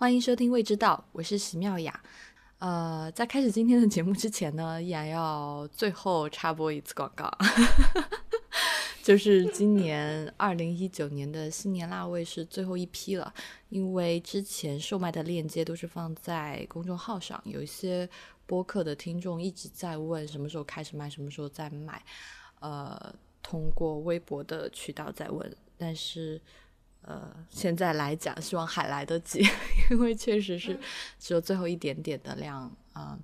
欢迎收听《未知道》，我是席妙雅。呃，在开始今天的节目之前呢，依然要最后插播一次广告，就是今年二零一九年的新年腊味是最后一批了，因为之前售卖的链接都是放在公众号上，有一些播客的听众一直在问什么时候开始卖，什么时候再卖，呃，通过微博的渠道在问，但是。呃，现在来讲，希望还来得及，因为确实是只有最后一点点的量啊，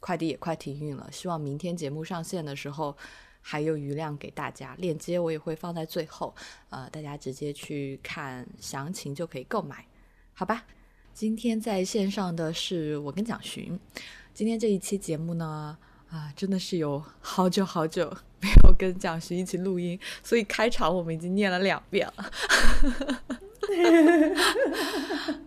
快递也快停运了。希望明天节目上线的时候还有余量给大家。链接我也会放在最后，呃，大家直接去看详情就可以购买，好吧？今天在线上的是我跟蒋寻，今天这一期节目呢。啊，真的是有好久好久 没有跟蒋勋一起录音，所以开场我们已经念了两遍了。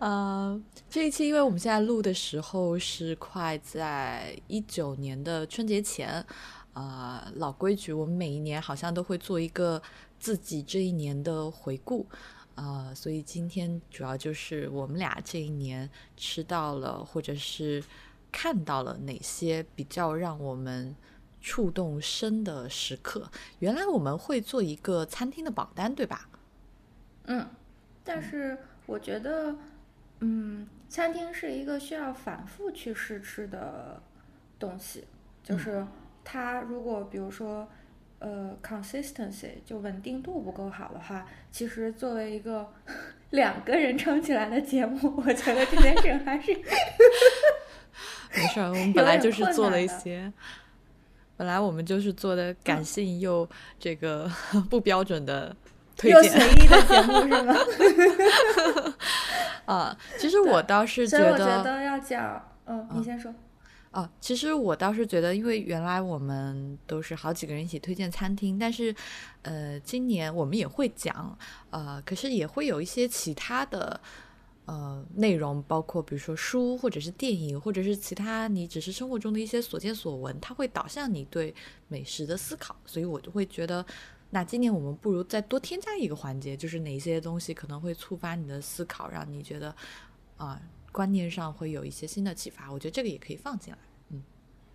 呃，这一期因为我们现在录的时候是快在一九年的春节前，啊，老规矩，我们每一年好像都会做一个自己这一年的回顾，啊，所以今天主要就是我们俩这一年吃到了或者是。看到了哪些比较让我们触动深的时刻？原来我们会做一个餐厅的榜单，对吧？嗯，但是我觉得，嗯，餐厅是一个需要反复去试吃的东西。就是它如果比如说，呃，consistency 就稳定度不够好的话，其实作为一个 两个人撑起来的节目，我觉得这件事还是。没事儿，我们本来就是做了一些，本来我们就是做的感性又这个 不标准的 推荐，又随意的节目是吗？啊，其实我倒是觉得，我觉得要讲，嗯，你先说。哦，其实我倒是觉得，因为原来我们都是好几个人一起推荐餐厅，但是，呃，今年我们也会讲，呃，可是也会有一些其他的。呃，内容包括比如说书，或者是电影，或者是其他你只是生活中的一些所见所闻，它会导向你对美食的思考。所以我就会觉得，那今年我们不如再多添加一个环节，就是哪些东西可能会触发你的思考，让你觉得啊观念上会有一些新的启发。我觉得这个也可以放进来。嗯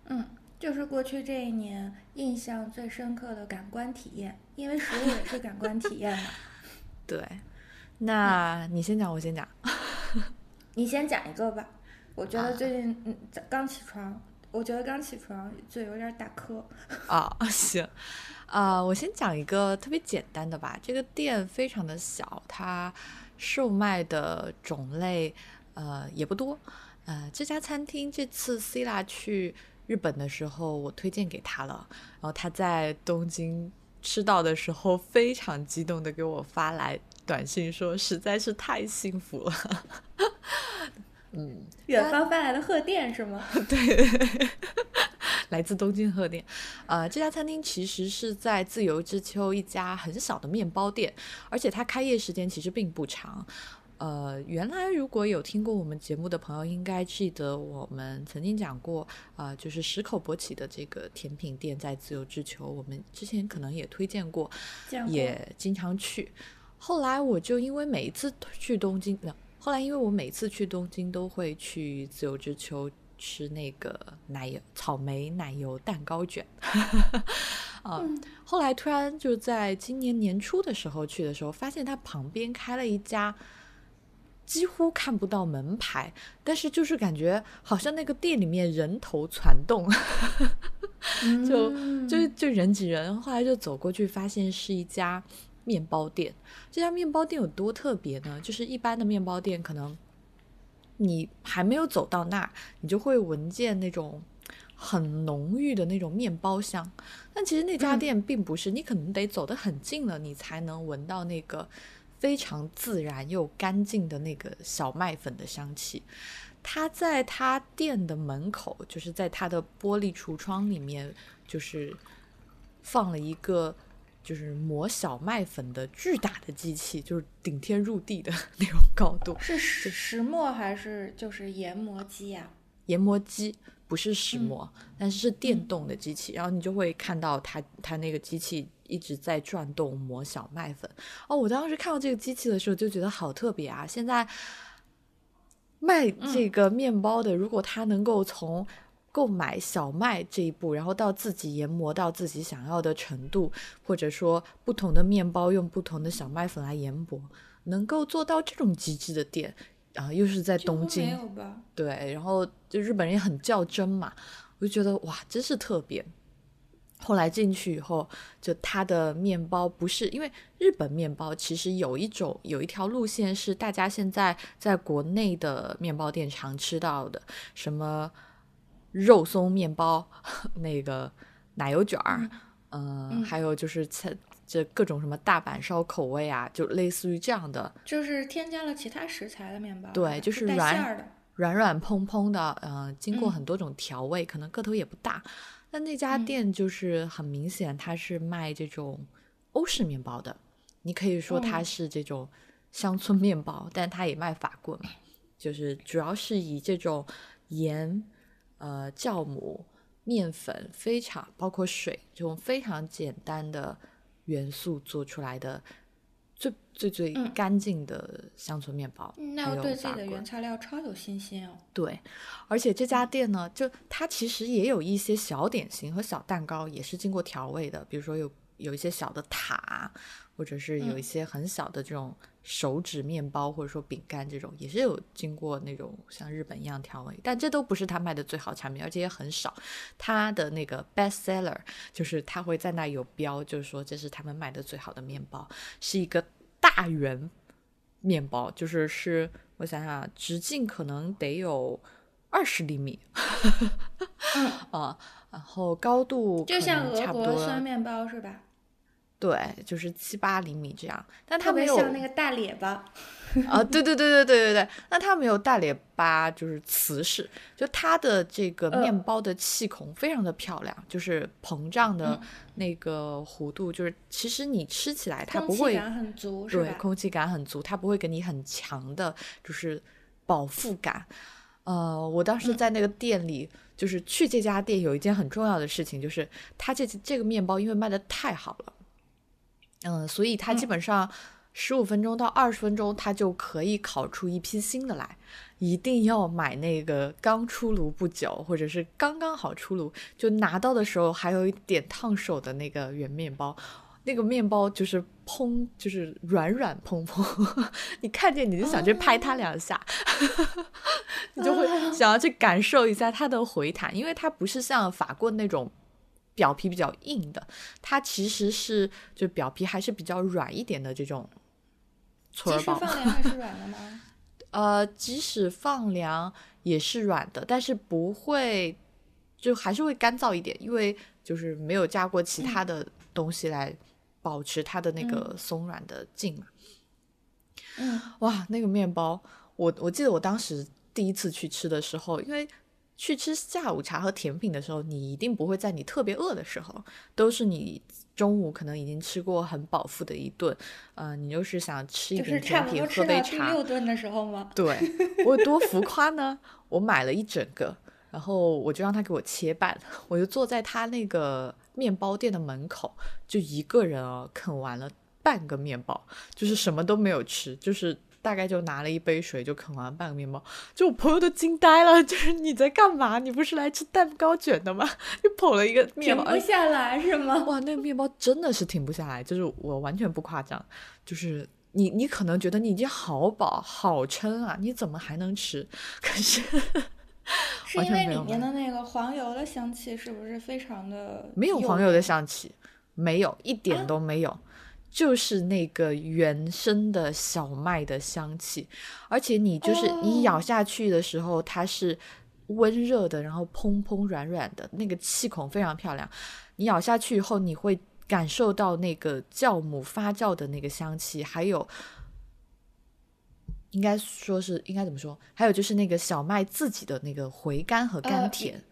嗯，就是过去这一年印象最深刻的感官体验，因为食物也是感官体验嘛。对。那你先讲，我先讲。你先讲一个吧。我觉得最近嗯刚起床，我觉得刚起床嘴有点打磕。啊，行。啊，我先讲一个特别简单的吧。这个店非常的小，它售卖的种类呃也不多。呃，这家餐厅这次 C 拉去日本的时候，我推荐给他了。然后他在东京吃到的时候，非常激动的给我发来。短信说实在是太幸福了，嗯，远方发来的贺电是吗？对，来自东京贺电。呃，这家餐厅其实是在自由之丘一家很小的面包店，而且它开业时间其实并不长。呃，原来如果有听过我们节目的朋友，应该记得我们曾经讲过，啊，就是十口博起的这个甜品店在自由之丘，我们之前可能也推荐过，也经常去。后来我就因为每一次去东京，后来因为我每次去东京都会去自由之丘吃那个奶油草莓奶油蛋糕卷，啊，后来突然就在今年年初的时候去的时候，发现它旁边开了一家几乎看不到门牌，但是就是感觉好像那个店里面人头攒动，就就就人挤人，后来就走过去发现是一家。面包店，这家面包店有多特别呢？就是一般的面包店，可能你还没有走到那儿，你就会闻见那种很浓郁的那种面包香。但其实那家店并不是，你可能得走得很近了，你才能闻到那个非常自然又干净的那个小麦粉的香气。他在他店的门口，就是在他的玻璃橱窗里面，就是放了一个。就是磨小麦粉的巨大的机器，就是顶天入地的 那种高度。是石石磨还是就是研磨机呀？研磨机不是石磨，但是是电动的机器。然后你就会看到它，它那个机器一直在转动磨小麦粉。哦，我当时看到这个机器的时候就觉得好特别啊！现在卖这个面包的，如果他能够从购买小麦这一步，然后到自己研磨到自己想要的程度，或者说不同的面包用不同的小麦粉来研磨，能够做到这种极致的店，啊，又是在东京，没有吧？对，然后就日本人也很较真嘛，我就觉得哇，真是特别。后来进去以后，就它的面包不是因为日本面包，其实有一种有一条路线是大家现在在国内的面包店常吃到的，什么肉松面包，那个奶油卷儿，嗯，还有就是菜这各种什么大阪烧口味啊，就类似于这样的，就是添加了其他食材的面包，对，就是软软软蓬蓬的，嗯，经过很多种调味，可能个头也不大。那那家店就是很明显，它是卖这种欧式面包的。你可以说它是这种乡村面包，但它也卖法棍，就是主要是以这种盐、呃酵母、面粉非常包括水这种非常简单的元素做出来的。最最最干净的乡村面包，那对自己的原材料超有信心哦。对，而且这家店呢，就它其实也有一些小点心和小蛋糕，也是经过调味的。比如说有有一些小的塔，或者是有一些很小的这种手指面包，或者说饼干这种，也是有经过那种像日本一样调味。但这都不是他卖的最好产品，而且也很少。他的那个 best seller 就是他会在那有标，就是说这是他们卖的最好的面包，是一个。大圆面包就是是，我想想，直径可能得有二十厘米，啊，然后高度就像俄国酸面包是吧？对，就是七八厘米这样，但它没有像那个大列巴啊，对对对对对对对，那它没有大列巴，就是瓷式，就它的这个面包的气孔非常的漂亮，就是膨胀的那个弧度，就是其实你吃起来它不会，感很足，对，空气感很足，它不会给你很强的，就是饱腹感。呃，我当时在那个店里，就是去这家店有一件很重要的事情，就是它这这个面包因为卖的太好了。嗯，所以它基本上十五分钟到二十分钟，它就可以烤出一批新的来。一定要买那个刚出炉不久，或者是刚刚好出炉，就拿到的时候还有一点烫手的那个圆面包。那个面包就是蓬，就是软软蓬蓬，你看见你就想去拍它两下，你就会想要去感受一下它的回弹，因为它不是像法棍那种。表皮比较硬的，它其实是就表皮还是比较软一点的这种。即使放 凉还是软的吗？呃，即使放凉也是软的，但是不会，就还是会干燥一点，因为就是没有加过其他的东西来保持它的那个松软的劲嘛。嗯，哇，那个面包，我我记得我当时第一次去吃的时候，因为。去吃下午茶和甜品的时候，你一定不会在你特别饿的时候，都是你中午可能已经吃过很饱腹的一顿，呃，你就是想吃一点甜品，喝杯茶。六顿的时候吗？对，我有多浮夸呢？我买了一整个，然后我就让他给我切半，我就坐在他那个面包店的门口，就一个人哦，啃完了半个面包，就是什么都没有吃，就是。大概就拿了一杯水，就啃完半个面包，就我朋友都惊呆了，就是你在干嘛？你不是来吃蛋糕卷的吗？就捧了一个面包，停不下来是吗？哇，那个面包真的是停不下来，就是我完全不夸张，就是你你可能觉得你已经好饱好撑啊，你怎么还能吃？可是是因为里面的那个黄油的香气是不是非常的？没有黄油的香气，没有一点都没有。就是那个原生的小麦的香气，而且你就是你咬下去的时候，它是温热的，然后蓬蓬软软的，那个气孔非常漂亮。你咬下去以后，你会感受到那个酵母发酵的那个香气，还有应该说是应该怎么说？还有就是那个小麦自己的那个回甘和甘甜。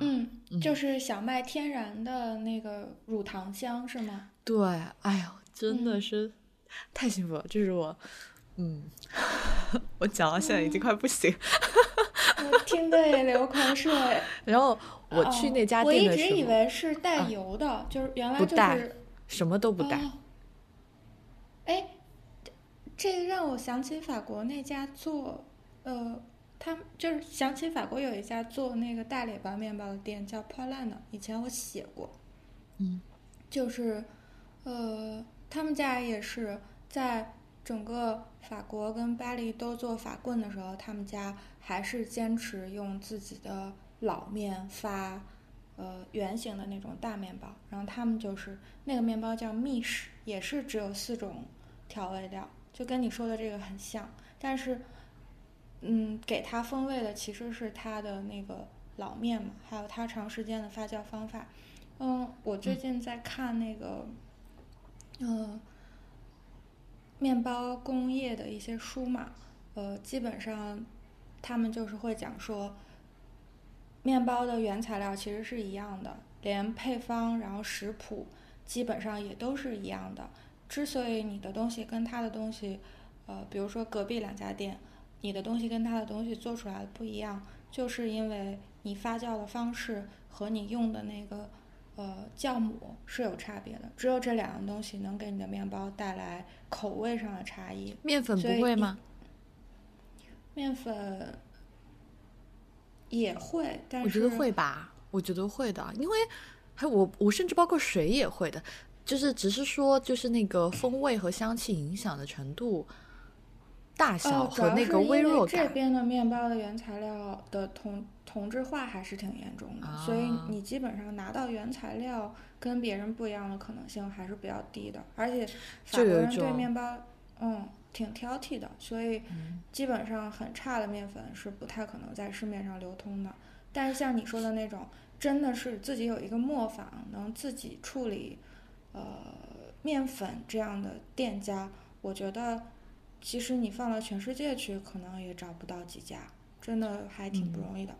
嗯，就是小麦天然的那个乳糖香是吗？对，哎呦。真的是 太幸福了，就是我，嗯，我讲到现在已经快不行，我 听得也流口水。然后我去那家店的时候，我一直以为是带油的，就是原来就是什么都不带。哎，这个让我想起法国那家做呃他们就是想起法国有一家做那个大列巴面包的店叫 p u l a n 以前我写过，嗯，就是呃，他们家也是在整个法国跟巴黎都做法棍的时候，他们家还是坚持用自己的老面发呃圆形的那种大面包，然后他们就是那个面包叫 miche，也是只有四种调味料，就跟你说的这个很像，但是。嗯，给它风味的其实是它的那个老面嘛，还有它长时间的发酵方法。嗯，我最近在看那个，嗯，面包工业的一些书嘛，呃，基本上他们就是会讲说，面包的原材料其实是一样的，连配方然后食谱基本上也都是一样的。之所以你的东西跟他的东西，呃，比如说隔壁两家店。你的东西跟他的东西做出来的不一样，就是因为你发酵的方式和你用的那个呃酵母是有差别的。只有这两样东西能给你的面包带来口味上的差异。面粉不会吗？面粉也会，但是我觉得会吧，我觉得会的，因为还我我甚至包括水也会的，就是只是说就是那个风味和香气影响的程度。大小和那个微弱感。这边的面包的原材料的同同质化还是挺严重的，所以你基本上拿到原材料跟别人不一样的可能性还是比较低的。而且法国人对面包，嗯，挺挑剔的，所以基本上很差的面粉是不太可能在市面上流通的。但是像你说的那种，真的是自己有一个磨坊，能自己处理呃面粉这样的店家，我觉得。其实你放到全世界去，可能也找不到几家，真的还挺不容易的。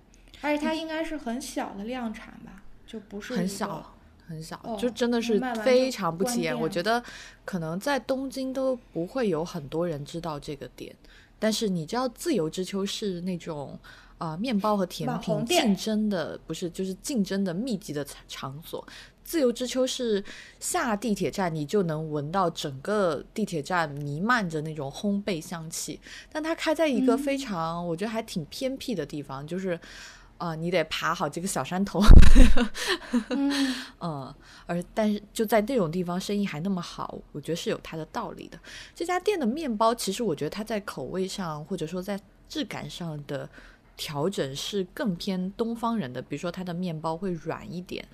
而且它应该是很小的量产吧，就不是很小很小，就真的是非常不起眼。我觉得可能在东京都不会有很多人知道这个点，但是你知道自由之秋是那种啊面包和甜品竞争的，不是就是竞争的密集的场所。自由之秋是下地铁站，你就能闻到整个地铁站弥漫着那种烘焙香气。但它开在一个非常，我觉得还挺偏僻的地方，就是，呃，你得爬好几个小山头。嗯，而但是就在那种地方，生意还那么好，我觉得是有它的道理的。这家店的面包，其实我觉得它在口味上或者说在质感上的调整是更偏东方人的，比如说它的面包会软一点。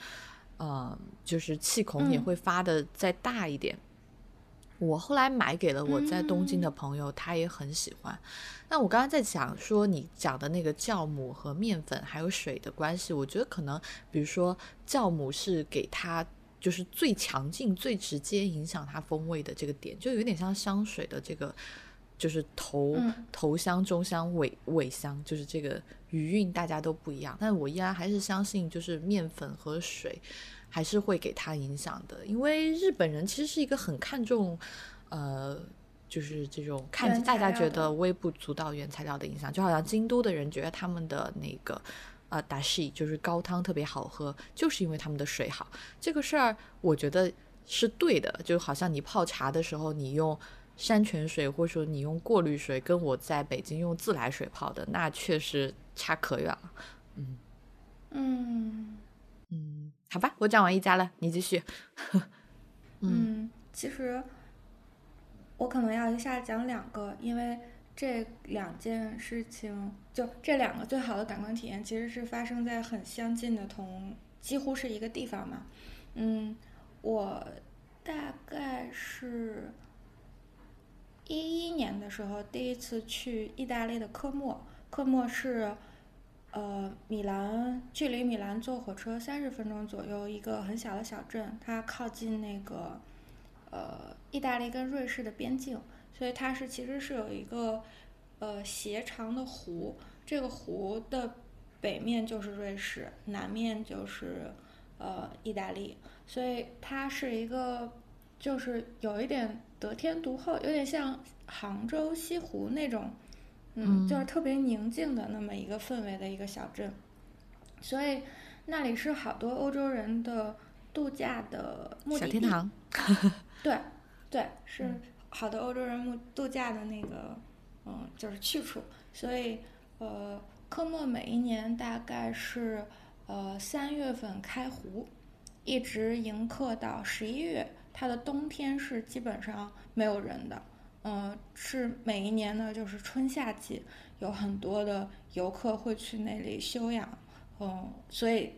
呃，就是气孔也会发的再大一点。我后来买给了我在东京的朋友，他也很喜欢。那我刚刚在讲说你讲的那个酵母和面粉还有水的关系，我觉得可能，比如说酵母是给它就是最强劲、最直接影响它风味的这个点，就有点像香水的这个。就是头头香、中香、尾尾香，就是这个余韵大家都不一样，但我依然还是相信，就是面粉和水还是会给他影响的，因为日本人其实是一个很看重，呃，就是这种看大家觉得微不足道原材料的影响，就好像京都的人觉得他们的那个呃达西就是高汤特别好喝，就是因为他们的水好，这个事儿我觉得是对的，就好像你泡茶的时候你用。山泉水，或者说你用过滤水，跟我在北京用自来水泡的，那确实差可远了。嗯。嗯。嗯，好吧，我讲完一家了，你继续。嗯，其实我可能要一下讲两个，因为这两件事情，就这两个最好的感官体验，其实是发生在很相近的同几乎是一个地方嘛。嗯，我大概是。一一年的时候，第一次去意大利的科莫。科莫是，呃，米兰距离米兰坐火车三十分钟左右一个很小的小镇，它靠近那个，呃，意大利跟瑞士的边境，所以它是其实是有一个，呃，斜长的湖。这个湖的北面就是瑞士，南面就是，呃，意大利，所以它是一个，就是有一点。得天独厚，有点像杭州西湖那种，嗯，就是特别宁静的那么一个氛围的一个小镇，所以那里是好多欧洲人的度假的目的地。小天堂。对，对，是好多欧洲人目度假的那个，嗯，就是去处。所以，呃，科莫每一年大概是呃三月份开湖，一直迎客到十一月。它的冬天是基本上没有人的，嗯，是每一年呢，就是春夏季有很多的游客会去那里休养，嗯，所以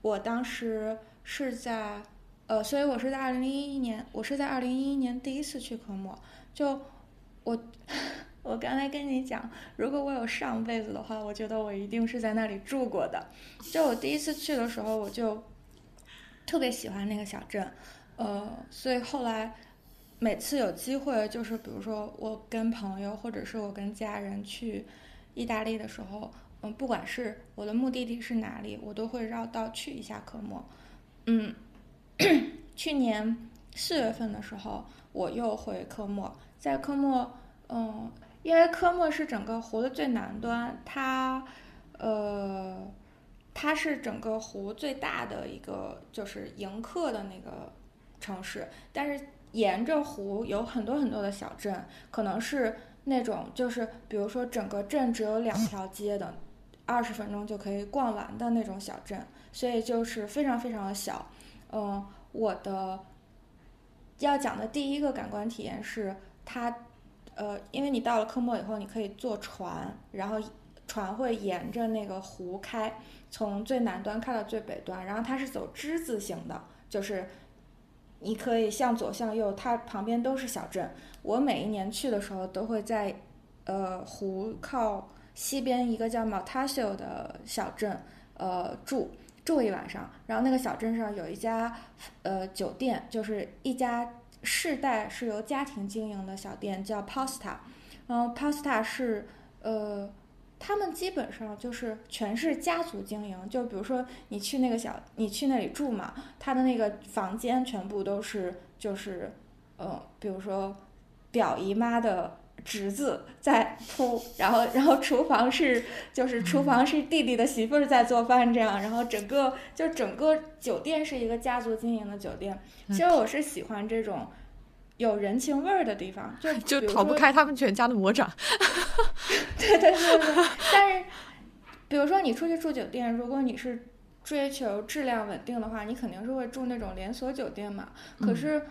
我当时是在，呃，所以我是在二零一一年，我是在二零一一年第一次去科莫，就我 我刚才跟你讲，如果我有上辈子的话，我觉得我一定是在那里住过的，就我第一次去的时候，我就特别喜欢那个小镇。呃，所以后来每次有机会，就是比如说我跟朋友或者是我跟家人去意大利的时候，嗯，不管是我的目的地是哪里，我都会绕道去一下科莫。嗯，去年四月份的时候，我又回科莫，在科莫，嗯，因为科莫是整个湖的最南端，它，呃，它是整个湖最大的一个，就是迎客的那个。城市，但是沿着湖有很多很多的小镇，可能是那种就是比如说整个镇只有两条街的，二十分钟就可以逛完的那种小镇，所以就是非常非常的小。嗯，我的要讲的第一个感官体验是它，呃，因为你到了科莫以后，你可以坐船，然后船会沿着那个湖开，从最南端开到最北端，然后它是走之字形的，就是。你可以向左向右，它旁边都是小镇。我每一年去的时候，都会在，呃，湖靠西边一个叫 Montasio 的小镇，呃，住住一晚上。然后那个小镇上有一家，呃，酒店，就是一家世代是由家庭经营的小店，叫 Pasta。然后 Pasta 是，呃。他们基本上就是全是家族经营，就比如说你去那个小，你去那里住嘛，他的那个房间全部都是就是，呃，比如说表姨妈的侄子在铺，然后然后厨房是就是厨房是弟弟的媳妇儿在做饭这样，然后整个就整个酒店是一个家族经营的酒店。其实我是喜欢这种。有人情味儿的地方，就 就逃不开他们全家的魔掌。对对对对，但是，比如说你出去住酒店，如果你是追求质量稳定的话，你肯定是会住那种连锁酒店嘛。可是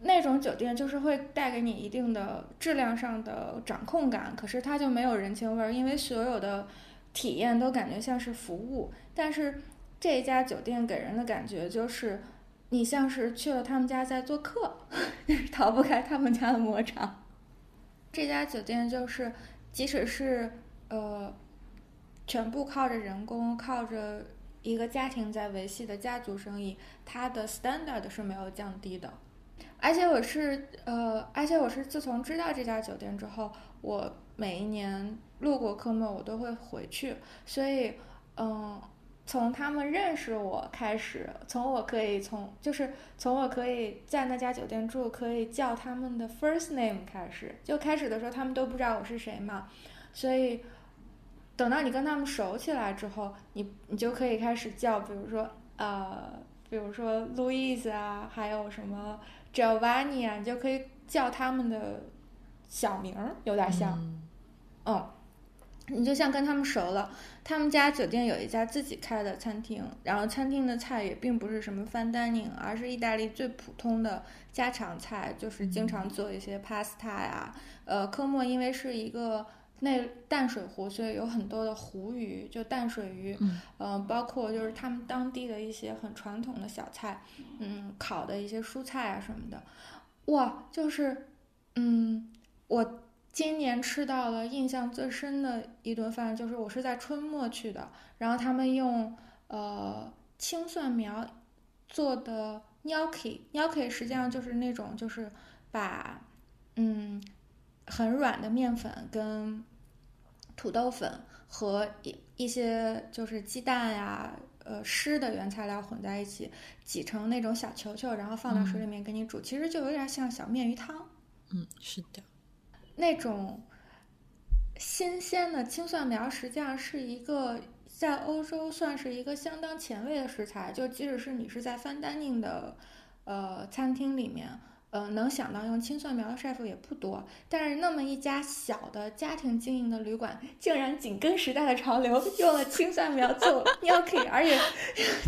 那种酒店就是会带给你一定的质量上的掌控感，可是它就没有人情味儿，因为所有的体验都感觉像是服务。但是这家酒店给人的感觉就是。你像是去了他们家在做客，逃不开他们家的魔掌。这家酒店就是，即使是呃，全部靠着人工、靠着一个家庭在维系的家族生意，它的 standard 是没有降低的。而且我是呃，而且我是自从知道这家酒店之后，我每一年路过科莫，我都会回去。所以，嗯。从他们认识我开始，从我可以从就是从我可以在那家酒店住，可以叫他们的 first name 开始，就开始的时候他们都不知道我是谁嘛，所以等到你跟他们熟起来之后，你你就可以开始叫，比如说呃，比如说 Louis 啊，还有什么 Giovanni 啊，你就可以叫他们的小名儿，有点像，嗯。你就像跟他们熟了，他们家酒店有一家自己开的餐厅，然后餐厅的菜也并不是什么 fine dining，而是意大利最普通的家常菜，就是经常做一些 pasta 呀。呃，科莫因为是一个内淡水湖，所以有很多的湖鱼，就淡水鱼。嗯。包括就是他们当地的一些很传统的小菜，嗯，烤的一些蔬菜啊什么的。哇，就是，嗯，我。今年吃到了印象最深的一顿饭，就是我是在春末去的，然后他们用呃青蒜苗做的 gnocchi，gnocchi 实际上就是那种就是把嗯很软的面粉跟土豆粉和一一些就是鸡蛋呀呃湿的原材料混在一起，挤成那种小球球，然后放到水里面给你煮，其实就有点像小面鱼汤。嗯，是的。那种新鲜的青蒜苗，实际上是一个在欧洲算是一个相当前卫的食材。就即使是你是在 fine dining 的呃餐厅里面，呃，能想到用青蒜苗的 chef 也不多，但是那么一家小的家庭经营的旅馆，竟然紧跟时代的潮流，用了青蒜苗做 gnocchi，而且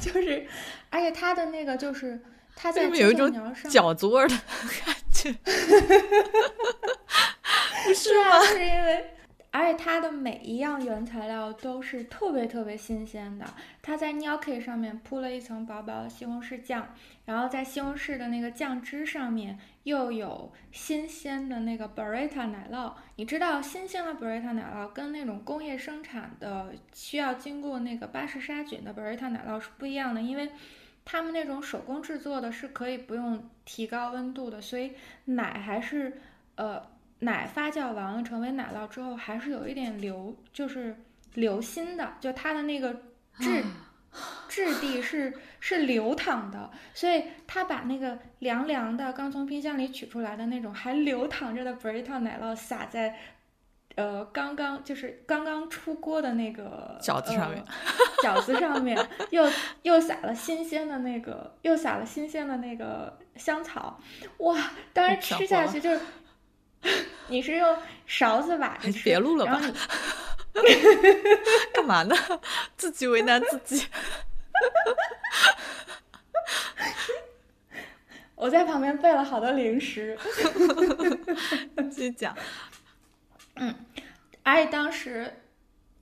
就是，而且它的那个就是它在有一种饺子味的感觉，不 是吗？是因为。而且它的每一样原材料都是特别特别新鲜的。它在 gnocchi 上面铺了一层薄薄的西红柿酱，然后在西红柿的那个酱汁上面又有新鲜的那个 burrata 奶酪。你知道，新鲜的 burrata 奶酪跟那种工业生产的需要经过那个巴氏杀菌的 burrata 奶酪是不一样的，因为他们那种手工制作的是可以不用提高温度的，所以奶还是呃。奶发酵完了成为奶酪之后，还是有一点流，就是流心的，就它的那个质质地是是流淌的，所以他把那个凉凉的刚从冰箱里取出来的那种还流淌着的 burrito 奶酪撒在呃刚刚就是刚刚出锅的那个饺子上面，饺子上面又又撒了新鲜的那个又撒了新鲜的那个香草，哇，当时吃下去就是。你是用勺子挖着吃？别录了吧！干嘛呢？自己为难自己。我在旁边备了好多零食。继续讲。嗯，而且当时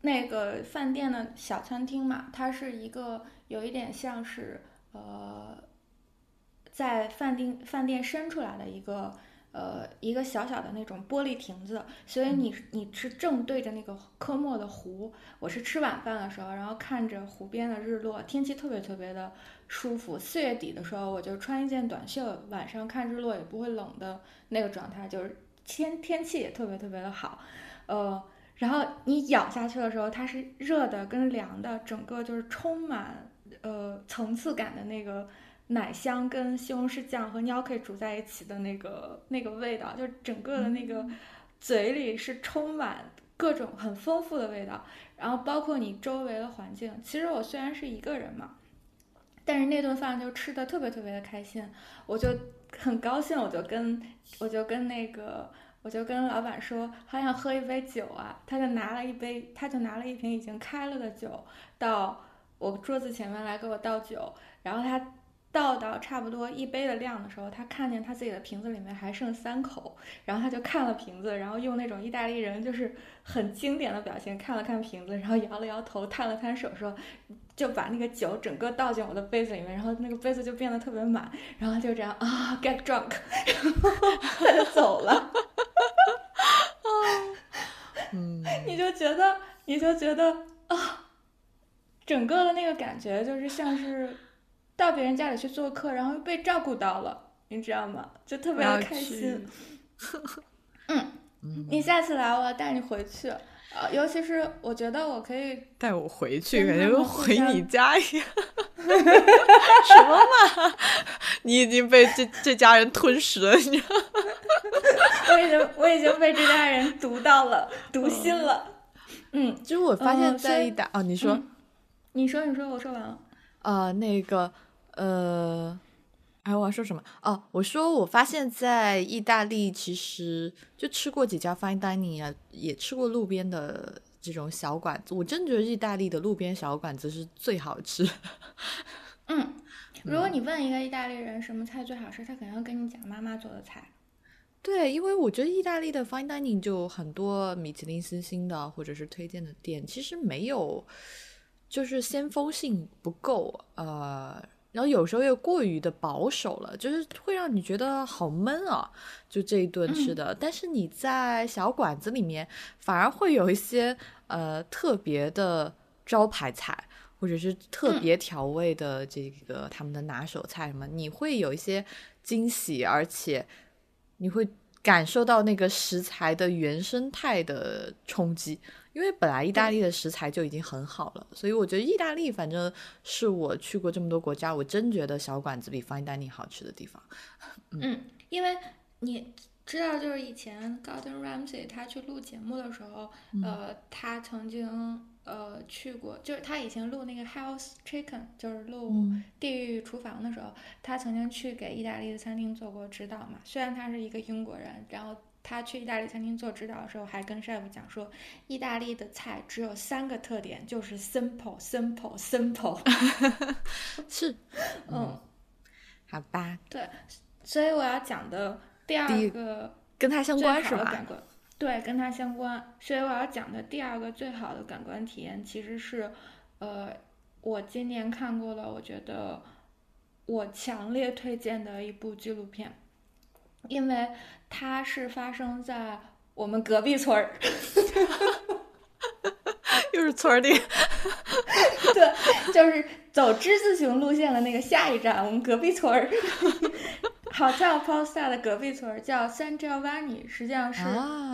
那个饭店的小餐厅嘛，它是一个有一点像是呃，在饭店饭店伸出来的一个。呃，一个小小的那种玻璃亭子，所以你你是正对着那个科莫的湖。我是吃晚饭的时候，然后看着湖边的日落，天气特别特别的舒服。四月底的时候，我就穿一件短袖，晚上看日落也不会冷的那个状态，就是天天气也特别特别的好。呃，然后你咬下去的时候，它是热的跟凉的，整个就是充满呃层次感的那个。奶香跟西红柿酱和 gnocchi 煮在一起的那个那个味道，就整个的那个嘴里是充满各种很丰富的味道，然后包括你周围的环境。其实我虽然是一个人嘛，但是那顿饭就吃的特别特别的开心，我就很高兴，我就跟我就跟那个我就跟老板说，好想喝一杯酒啊，他就拿了一杯，他就拿了一瓶已经开了的酒到我桌子前面来给我倒酒，然后他。倒到差不多一杯的量的时候，他看见他自己的瓶子里面还剩三口，然后他就看了瓶子，然后用那种意大利人就是很经典的表情看了看瓶子，然后摇了摇头，摊了摊手，说就把那个酒整个倒进我的杯子里面，然后那个杯子就变得特别满，然后就这样啊，get drunk，然后他就走了，嗯，你就觉得你就觉得啊，整个的那个感觉就是像是。到别人家里去做客，然后又被照顾到了，你知道吗？就特别的开心。嗯，你下次来，我要带你回去。呃，尤其是我觉得我可以带我回去，感觉回你家一样。什么嘛？你已经被这这家人吞噬了，你知道吗？我已经我已经被这家人读到了，读心了。嗯，就是我发现，在一打哦，你说，你说，你说，我说完了。呃，那个。呃，哎，我要说什么？哦，我说我发现，在意大利其实就吃过几家 fine dining 啊，也吃过路边的这种小馆子。我真觉得意大利的路边小馆子是最好吃。嗯，如果你问一个意大利人什么菜最好吃，他肯定要跟你讲妈妈做的菜。对，因为我觉得意大利的 fine dining 就很多米其林星星的或者是推荐的店，其实没有，就是先锋性不够。呃。然后有时候又过于的保守了，就是会让你觉得好闷啊！就这一顿吃的，但是你在小馆子里面反而会有一些呃特别的招牌菜，或者是特别调味的这个他们的拿手菜什么，你会有一些惊喜，而且你会感受到那个食材的原生态的冲击。因为本来意大利的食材就已经很好了，所以我觉得意大利反正是我去过这么多国家，我真觉得小馆子比 fine dining 好吃的地方。嗯，因为你知道，就是以前 Gordon Ramsay 他去录节目的时候，呃，他曾经呃去过，就是他以前录那个 House Chicken，就是录地狱厨房的时候，他曾经去给意大利的餐厅做过指导嘛。虽然他是一个英国人，然后他去意大利餐厅做指导的时候，还跟 chef 讲说，意大利的菜只有三个特点，就是 simple，simple，simple。是，嗯，好吧。对，所以我要讲的。第二个跟它相关是吧？感官对，跟它相关。所以我要讲的第二个最好的感官体验，其实是，呃，我今年看过了，我觉得我强烈推荐的一部纪录片，因为它是发生在我们隔壁村儿，又是村里，对，就是走之字形路线的那个下一站，我们隔壁村儿。好像 Posta 的隔壁村儿叫 San Giovanni，实际上是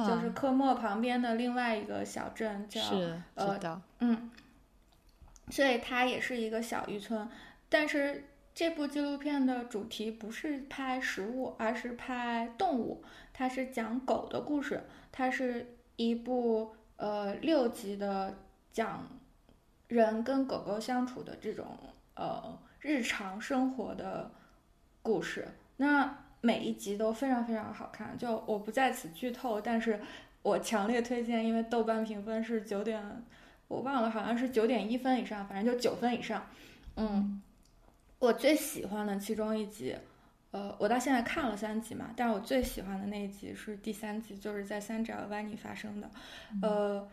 就是科莫旁边的另外一个小镇，叫呃嗯，所以它也是一个小渔村。但是这部纪录片的主题不是拍食物，而是拍动物。它是讲狗的故事，它是一部呃六集的讲人跟狗狗相处的这种呃日常生活的故事。那每一集都非常非常好看，就我不在此剧透，但是我强烈推荐，因为豆瓣评分是九点，我忘了，好像是九点一分以上，反正就九分以上。嗯，我最喜欢的其中一集，呃，我到现在看了三集嘛，但是我最喜欢的那一集是第三集，就是在三角湾里发生的，呃，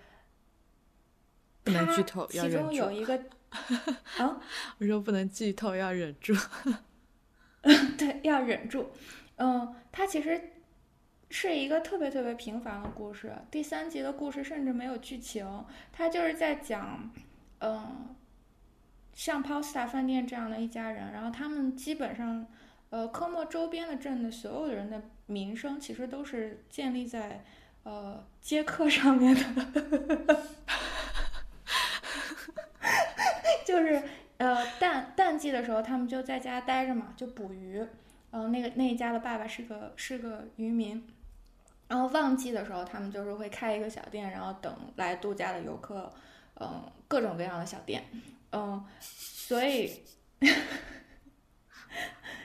不能剧透，要其中有一个 啊，我说不能剧透，要忍住。对，要忍住。嗯，它其实是一个特别特别平凡的故事。第三集的故事甚至没有剧情，它就是在讲，嗯，像 Posta 饭店这样的一家人，然后他们基本上，呃，科莫周边的镇的所有人的名声其实都是建立在呃接客上面的，就是。呃，淡淡季的时候，他们就在家待着嘛，就捕鱼。嗯，那个那一家的爸爸是个是个渔民。然后旺季的时候，他们就是会开一个小店，然后等来度假的游客。嗯，各种各样的小店。嗯，所以，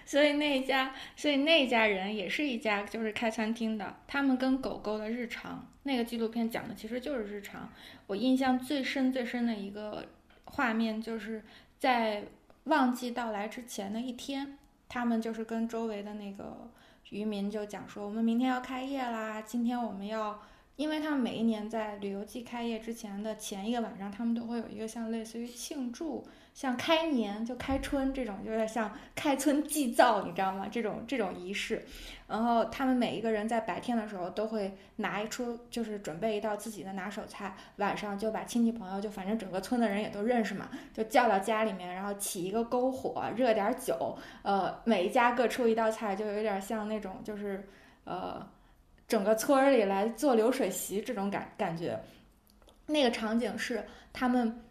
所以那一家，所以那一家人也是一家就是开餐厅的。他们跟狗狗的日常，那个纪录片讲的其实就是日常。我印象最深最深的一个画面就是。在旺季到来之前的一天，他们就是跟周围的那个渔民就讲说：“我们明天要开业啦，今天我们要，因为他们每一年在旅游季开业之前的前一个晚上，他们都会有一个像类似于庆祝。”像开年就开春这种，有点像开春祭灶，你知道吗？这种这种仪式，然后他们每一个人在白天的时候都会拿出，就是准备一道自己的拿手菜，晚上就把亲戚朋友，就反正整个村的人也都认识嘛，就叫到家里面，然后起一个篝火，热点酒，呃，每一家各出一道菜，就有点像那种就是呃，整个村儿里来做流水席这种感感觉。那个场景是他们。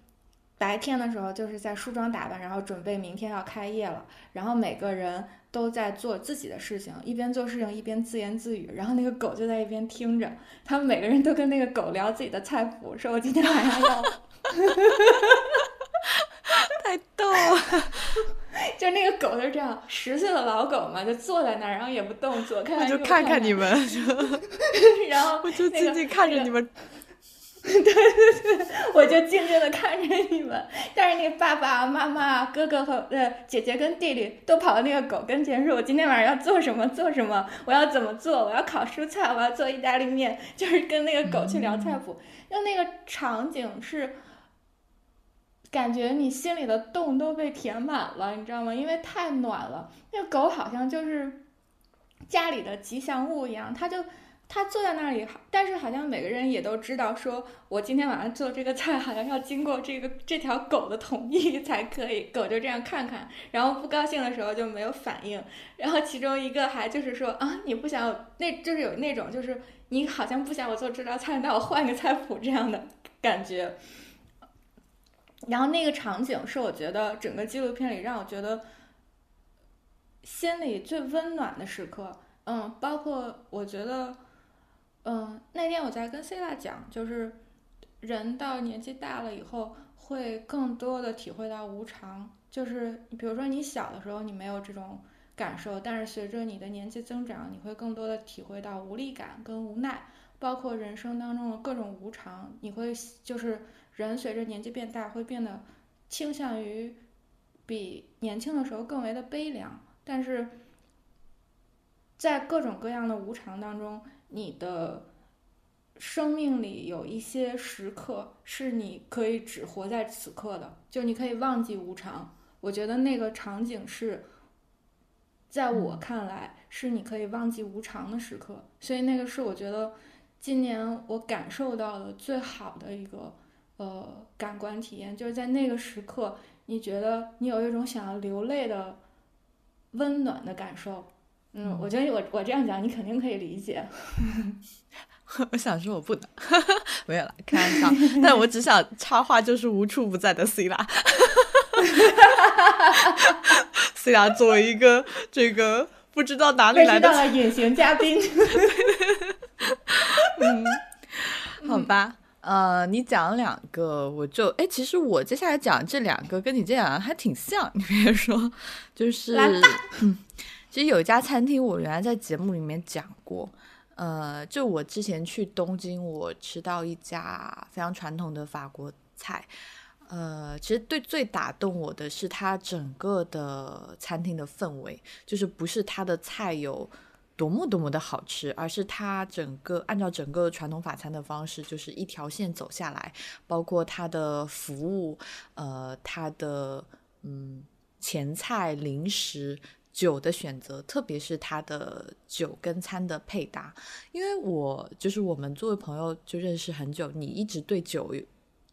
白天的时候就是在梳妆打扮，然后准备明天要开业了。然后每个人都在做自己的事情，一边做事情一边自言自语。然后那个狗就在一边听着，他们每个人都跟那个狗聊自己的菜谱，说我今天晚上要 太逗了。就那个狗就这样，十岁的老狗嘛，就坐在那儿，然后也不动，作看看就看看你们，然后我就静静看着你们。对对对，我就静静的看着你们，但是那个爸爸妈妈、哥哥和呃姐姐跟弟弟都跑到那个狗跟前说：“我今天晚上要做什么做什么，我要怎么做，我要烤蔬菜，我要做意大利面。”就是跟那个狗去聊菜谱，就那个场景是，感觉你心里的洞都被填满了，你知道吗？因为太暖了，那个狗好像就是家里的吉祥物一样，它就。它坐在那里，但是好像每个人也都知道，说我今天晚上做这个菜，好像要经过这个这条狗的同意 才可以。狗就这样看看，然后不高兴的时候就没有反应。然后其中一个还就是说啊，你不想那，就是有那种就是你好像不想我做这道菜，那我换个菜谱这样的感觉。然后那个场景是我觉得整个纪录片里让我觉得心里最温暖的时刻。嗯，包括我觉得，嗯，那天我在跟 C 拉讲，就是人到年纪大了以后，会更多的体会到无常。就是比如说你小的时候你没有这种感受，但是随着你的年纪增长，你会更多的体会到无力感跟无奈，包括人生当中的各种无常。你会就是人随着年纪变大，会变得倾向于比年轻的时候更为的悲凉，但是在各种各样的无常当中，你的生命里有一些时刻是你可以只活在此刻的，就你可以忘记无常。我觉得那个场景是，在我看来是你可以忘记无常的时刻，所以那个是我觉得今年我感受到的最好的一个呃感官体验，就是在那个时刻，你觉得你有一种想要流泪的温暖的感受。嗯，我觉得我我这样讲你肯定可以理解。我想说我不能，没有了，开玩笑。但我只想插话，就是无处不在的 C 啦。C 拉作为一个这个不知道哪里来的隐形嘉宾，嗯，好吧，呃，你讲两个，我就哎，其实我接下来讲这两个跟你这两个还挺像，你别说，就是嗯，其实有一家餐厅，我原来在节目里面讲过，呃，就我之前去东京，我吃到一家非常传统的法国菜。呃，其实对最打动我的是它整个的餐厅的氛围，就是不是它的菜有多么多么的好吃，而是它整个按照整个传统法餐的方式，就是一条线走下来，包括它的服务，呃，它的嗯前菜、零食、酒的选择，特别是它的酒跟餐的配搭，因为我就是我们作为朋友就认识很久，你一直对酒。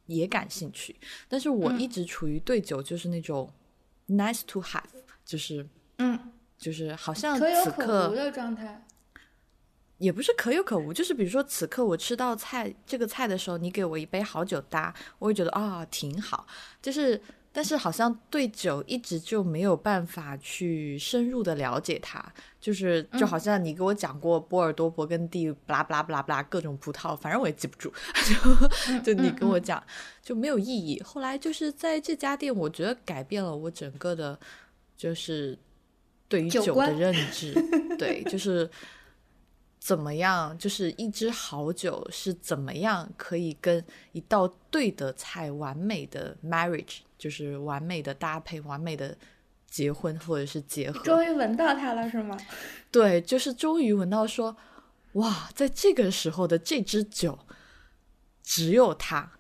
也感兴趣，但是我一直处于对酒就是那种 nice to have，就是嗯，就是好像可有可无的状态，也不是可有可无，就是比如说此刻我吃到菜这个菜的时候，你给我一杯好酒搭，我会觉得啊挺好，就是。但是好像对酒一直就没有办法去深入的了解它，就是就好像你给我讲过波尔多、勃艮第、布拉布拉布拉布拉各种葡萄，反正我也记不住，就就你跟我讲就没有意义。后来就是在这家店，我觉得改变了我整个的，就是对于酒的认知，对，就是怎么样，就是一支好酒是怎么样可以跟一道对的菜完美的 marriage。就是完美的搭配，完美的结婚或者是结合。终于闻到它了，是吗？对，就是终于闻到，说哇，在这个时候的这支酒，只有它，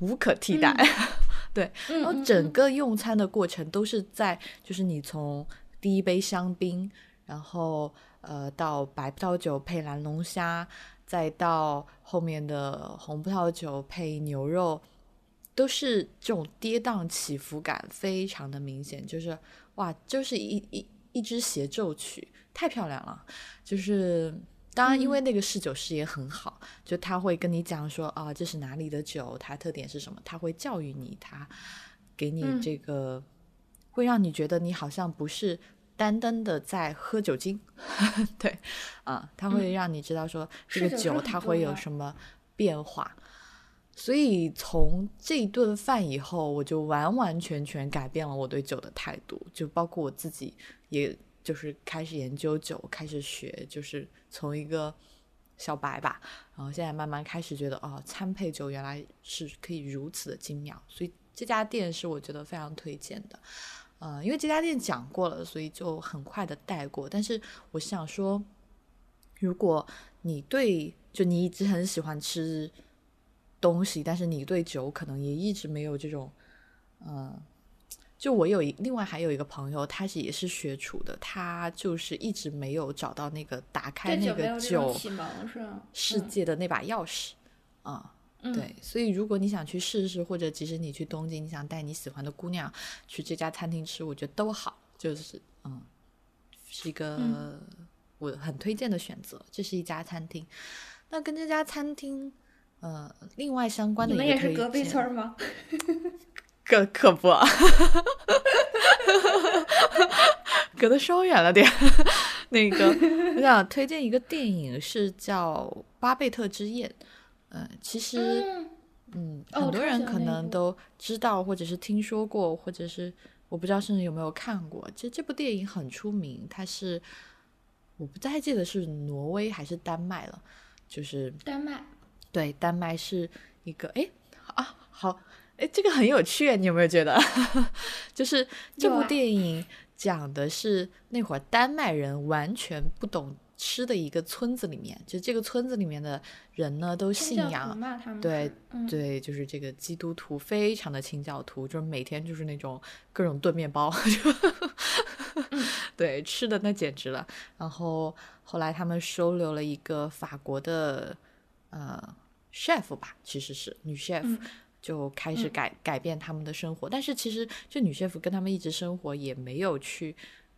无可替代。对，然后整个用餐的过程都是在，就是你从第一杯香槟，然后呃到白葡萄酒配蓝龙虾，再到后面的红葡萄酒配牛肉。都是这种跌宕起伏感非常的明显，就是哇，就是一一一支协奏曲，太漂亮了。就是当然，因为那个侍酒师也很好，就他会跟你讲说啊，这是哪里的酒，它特点是什么，他会教育你，他给你这个，会让你觉得你好像不是单单的在喝酒精，对，啊，它会让你知道说这个酒它会有什么变化。所以从这顿饭以后，我就完完全全改变了我对酒的态度，就包括我自己，也就是开始研究酒，开始学，就是从一个小白吧，然后现在慢慢开始觉得，哦，餐配酒原来是可以如此的精妙，所以这家店是我觉得非常推荐的。呃，因为这家店讲过了，所以就很快的带过。但是我想说，如果你对，就你一直很喜欢吃。东西，但是你对酒可能也一直没有这种，嗯，就我有一另外还有一个朋友，他是也是学厨的，他就是一直没有找到那个打开那个酒世界的那把钥匙啊，对，所以如果你想去试试，或者即使你去东京，你想带你喜欢的姑娘去这家餐厅吃，我觉得都好，就是嗯，是一个我很推荐的选择。这是一家餐厅，那跟这家餐厅。呃，另外相关的，你们也是隔壁村吗？可可不，隔得稍远了点。那个我想推荐一个电影是叫《巴贝特之夜》，嗯，其实嗯，很多人可能都知道，或者是听说过，或者是我不知道甚至有没有看过。其实这部电影很出名，它是我不太记得是挪威还是丹麦了，就是丹麦，对，丹麦是一个哎啊好哎，这个很有趣，你有没有觉得？就是这部电影讲的是那会儿丹麦人完全不懂吃的一个村子里面，就这个村子里面的人呢都信仰。对，嗯，对，就是这个基督徒非常的清教徒，就是每天就是那种各种炖面包，对，吃的那简直了。然后后来他们收留了一个法国的呃 chef 吧，其实是女 chef，、嗯就开始嗯改、改变他们的生活。但是其实这女 chef 跟他们一直生活，也没有去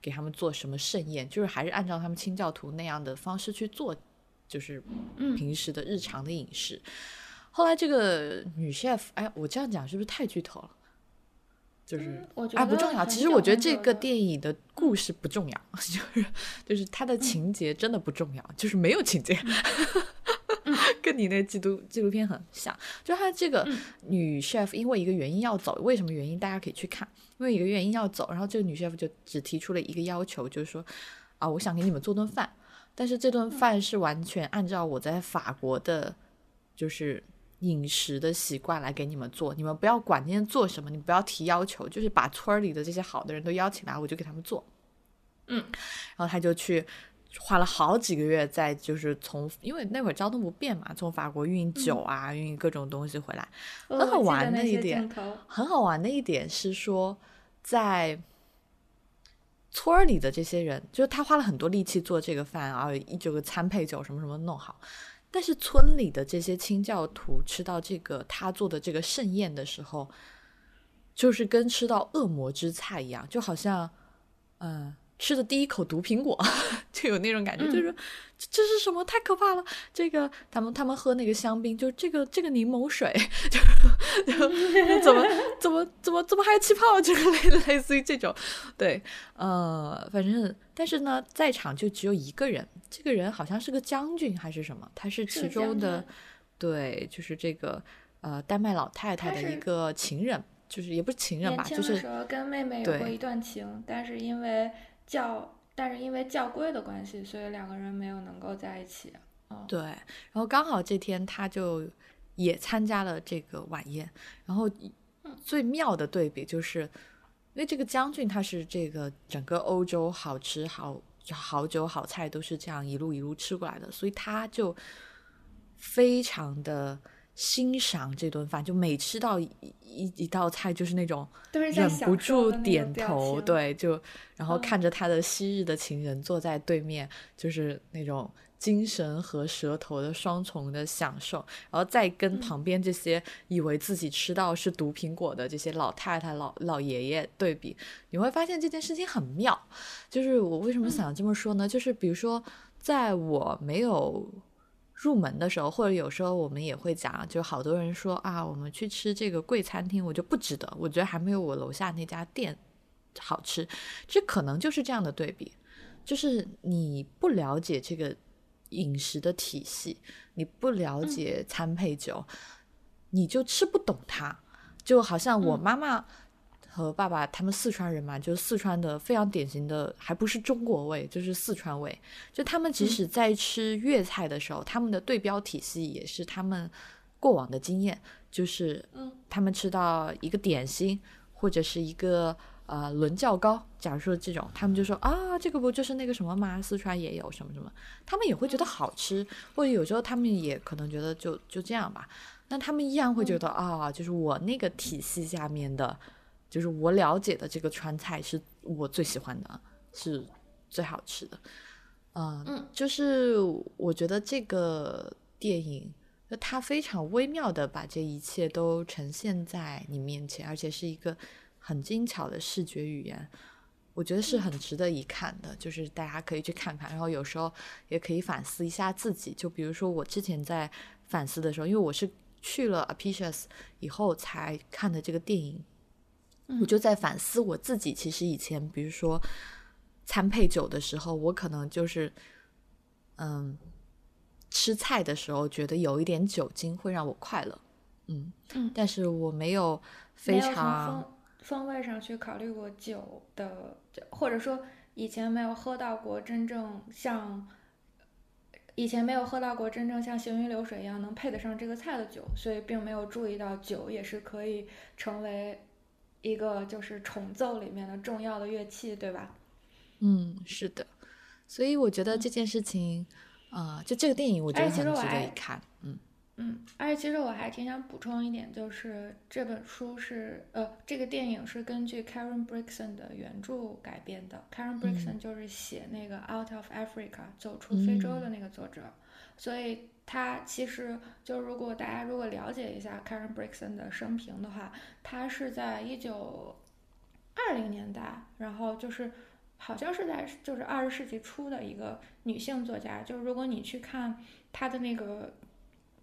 给他们做什么盛宴，就是还是按照他们清教徒那样的方式去做，就是嗯平时的日常的饮食。后来这个女 chef，哎，我这样讲是不是太剧透了？就是啊，不重要。其实我觉得这个电影的故事不重要，就是就是它的情节真的不重要，就是没有情节，跟你那纪录纪录片很像。就他这个嗯女 chef 因为一个原因要走，为什么原因大家可以去看，因为一个原因要走，然后这个女 chef 就只提出了一个要求，就是说啊，我想给你们做顿饭，但是这顿饭是完全按照我在法国的，就是。饮食的习惯来给你们做，你们不要管今天做什么，你不要提要求，就是把村儿里的这些好的人都邀请来，我就给他们做。嗯，然后他就去花了好几个月，在就是从因为那会儿交通不便嘛，从法国运酒啊，运各种东西回来。哦很好玩的一点很好玩的一点是说，在村儿里的这些人，就是他花了很多力气做这个饭，然后一这个餐配酒什么什么弄好。但是村里的这些清教徒吃到这个他做的这个盛宴的时候，就是跟吃到恶魔之菜一样，就好像，嗯、吃的第一口毒苹果，就有那种感觉，就是这这是什么？太可怕了！这个他们他们喝那个香槟，就这个这个柠檬水，就就怎么怎么怎么怎么还有气泡，就是类类似于这种，对，呃，反正但是呢，在场就只有一个人，这个人好像是个将军还是什么，他是其中的，对，就是这个呃丹麦老太太的一个情人，就是也不是情人吧，就是跟妹妹有过一段情，但是因为教，但是因为教规的关系，所以两个人没有能够在一起。哦，对，然后刚好这天他就也参加了这个晚宴，然后最妙的对比就是，因为这个将军他是这个整个欧洲好吃好好酒好菜都是这样一路一路吃过来的，所以他就非常的欣赏这顿饭，就每吃到一一一道菜就是那种忍不住点头，对，就然后嗯。看着他的昔日的情人坐在对面，就是那种精神和舌头的双重的享受，然后再跟嗯。旁边这些以为自己吃到是毒苹果的这些老太太、老老爷爷对比，你会发现这件事情很妙。就是我为什么嗯。想这么说呢？就是比如说，在我没有入门的时候，或者有时候我们也会讲，就好多人说啊，我们去吃这个贵餐厅，我就不值得，我觉得还没有我楼下那家店好吃。这可能就是这样的对比，就是你不了解这个饮食的体系，你不了解餐配酒，你就吃不懂它。就好像我嗯妈妈和爸爸他们四川人嘛，就是四川的非常典型的，还不是中国味，就是四川味。就他们即使在吃粤菜的时候，他们的对标体系也是他们过往的经验，就是嗯。他们吃到一个点心或者是一个呃轮教糕，假如说这种，他们就说啊，这个不就是那个什么吗？四川也有什么什么，他们也会觉得好吃，或者有时候他们也可能觉得就就这样吧，那他们依然会觉得啊，就是我那个体系下面的，就是我了解的这个川菜是我最喜欢的，是最好吃的。嗯，嗯就是我觉得这个电影，就它非常微妙的把这一切都呈现在你面前，而且是一个很精巧的视觉语言。我觉得是很值得一看的，就是大家可以去看看，然后有时候也可以反思一下自己。就比如说我之前在反思的时候，因为我是去了 Apicius 以后才看的这个电影，我就在反思我自己。其实以前，比如说餐配酒的时候，我可能就是嗯，吃菜的时候觉得有一点酒精会让我快乐，嗯嗯，但是我没有非常风风味上去考虑过酒的，或者说以前没有喝到过真正像。以前没有喝到过真正像行云流水一样能配得上这个菜的酒，所以并没有注意到酒也是可以成为一个就是重奏里面的重要的乐器，对吧？嗯，是的。所以我觉得这件事情，呃，就这个电影，我觉得很值得一看。嗯。嗯，而且其实我还挺想补充一点，就是这本书是呃，这个电影是根据 Karen Brixton 的原著改编的。Karen Brixton 就是写那个《Out of Africa》走出非洲的那个作者，所以他其实就如果大家如果了解一下 Karen Brixton 的生平的话，他是在一九二零年代，然后就是好像是在就是二十世纪初的一个女性作家。就是如果你去看她的那个。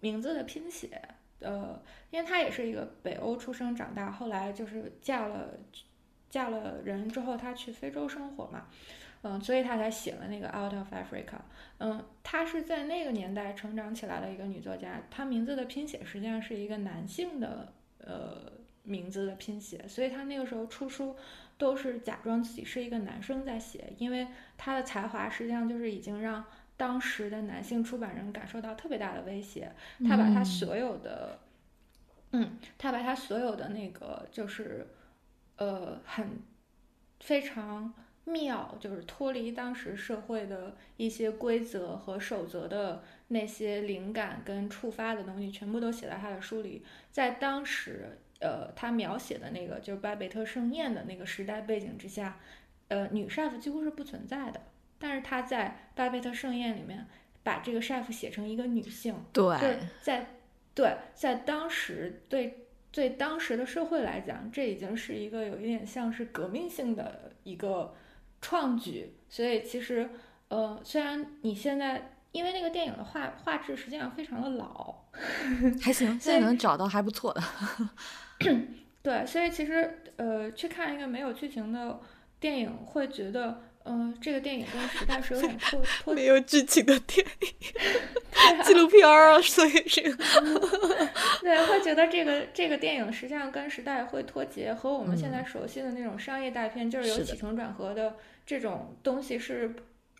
名字的拼写，呃，因为她也是一个北欧出生长大，后来就是嫁了嫁了人之后，她去非洲生活嘛，嗯，所以她才写了那个《Out of Africa》。嗯，她是在那个年代成长起来的一个女作家，她名字的拼写实际上是一个男性的呃名字的拼写，所以她那个时候出书都是假装自己是一个男生在写，因为她的才华实际上就是已经让。当时的男性出版人感受到特别大的威胁，他把他所有的，嗯，他把他所有的那个就是，呃，很非常妙，就是脱离当时社会的一些规则和守则的那些灵感跟触发的东西，全部都写在他的书里。在当时，呃，他描写的那个就是巴贝特盛宴的那个时代背景之下，呃，女 chef 几乎是不存在的。但是他在《巴贝特盛宴》里面把这个 chef 写成一个女性，对，在对在当时对对当时的社会来讲，这已经是一个有一点像是革命性的一个创举。所以其实，呃，虽然你现在因为那个电影的画画质实际上非常的老，还行，现在能找到还不错的。对，所以其实呃，去看一个没有剧情的电影，会觉得。嗯，这个电影跟时代是有点脱 脱没有剧情的电影，纪录片儿啊，所以这个对，会觉得这个这个电影实际上跟时代会脱节，和我们现在熟悉的那种商业大片，就是有起承转合的这种东西是，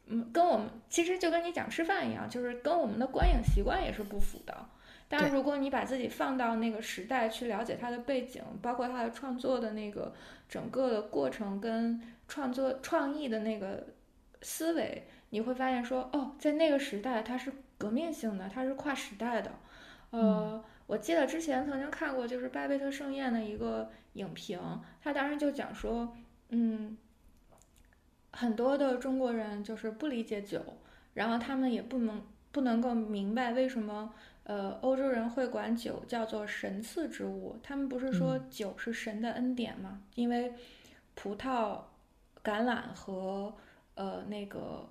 嗯，跟我们其实就跟你讲吃饭一样，就是跟我们的观影习惯也是不符的。但如果你把自己放到那个时代去了解它的背景，包括它的创作的那个整个的过程跟。创作创意的那个思维，你会发现说，哦，在那个时代它是革命性的，它是跨时代的。呃，我记得之前曾经看过就是巴贝特盛宴的一个影评，他当时就讲说，嗯，很多的中国人就是不理解酒，然后他们也不能不能够明白为什么呃欧洲人会管酒叫做神赐之物，他们不是说酒是神的恩典吗？因为葡萄。橄榄和呃那个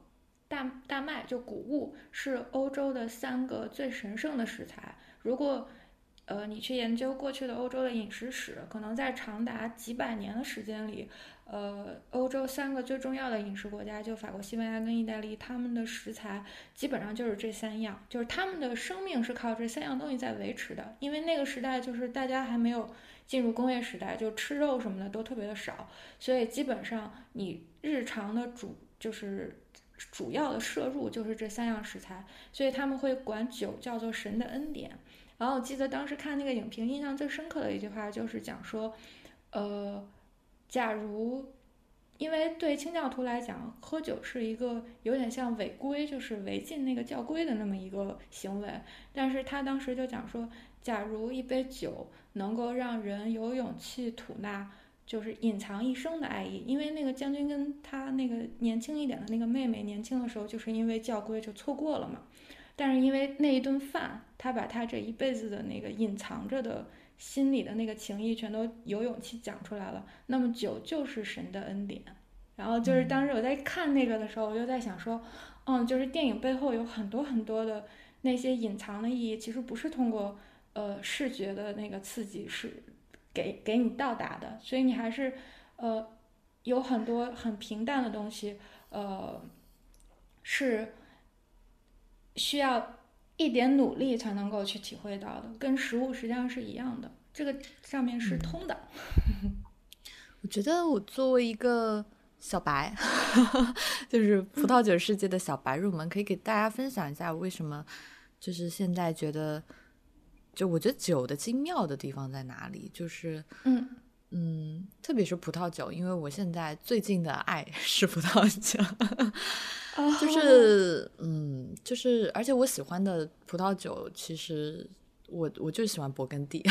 大大麦就谷物是欧洲的三个最神圣的食材。如果呃你去研究过去的欧洲的饮食史，可能在长达几百年的时间里，呃，欧洲三个最重要的饮食国家就法国、西班牙跟意大利，他们的食材基本上就是这三样，就是他们的生命是靠这三样东西在维持的。因为那个时代就是大家还没有。进入工业时代，就吃肉什么的都特别的少，所以基本上你日常的主就是主要的摄入就是这三样食材，所以他们会管酒叫做神的恩典。然后我记得当时看那个影评，印象最深刻的一句话就是讲说，呃，假如因为对清教徒来讲，喝酒是一个有点像违规，就是违禁那个教规的那么一个行为，但是他当时就讲说。假如一杯酒能够让人有勇气吐纳，就是隐藏一生的爱意，因为那个将军跟他那个年轻一点的那个妹妹，年轻的时候就是因为教规就错过了嘛。但是因为那一顿饭，他把他这一辈子的那个隐藏着的心里的那个情谊全都有勇气讲出来了。那么酒就是神的恩典。然后就是当时我在看那个的时候，我就在想说，嗯，就是电影背后有很多很多的那些隐藏的意义，其实不是通过。呃，视觉的那个刺激是给给你到达的，所以你还是呃有很多很平淡的东西，呃，是需要一点努力才能够去体会到的，跟食物实际上是一样的，这个上面是通的。我觉得我作为一个小白，就是葡萄酒世界的小白入门，可以给大家分享一下为什么，就是现在觉得，就我觉得酒的精妙的地方在哪里，就是嗯。嗯，特别是葡萄酒，因为我现在最近的爱 是葡萄酒，就是嗯，就是而且我喜欢的葡萄酒，其实我我就喜欢勃艮第，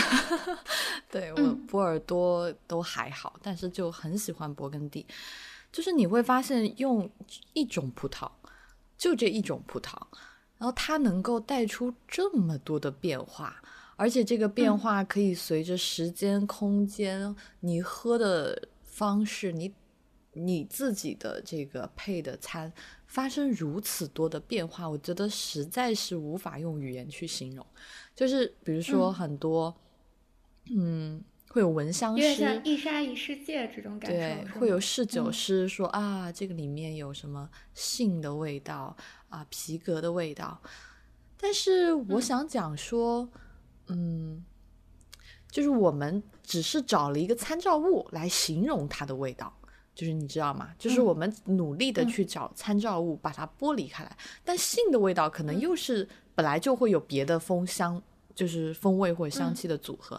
对我波尔多都还好，但是就很喜欢勃艮第，就是你会发现用一种葡萄，就这一种葡萄，然后它能够带出这么多的变化。而且这个变化可以随着时间、空间，你喝的方式，你你自己的这个配的餐发生如此多的变化，我觉得实在是无法用语言去形容。就是比如说很多，嗯，会有闻香师，像一沙一世界这种感受，对，会有侍酒师说啊，这个里面有什么杏的味道啊，皮革的味道。但是我想讲说。嗯，就是我们只是找了一个参照物来形容它的味道，就是你知道吗？就是我们努力的去找参照物，把它剥离开来。但性的味道可能又是本来就会有别的风香，就是风味或者香气的组合，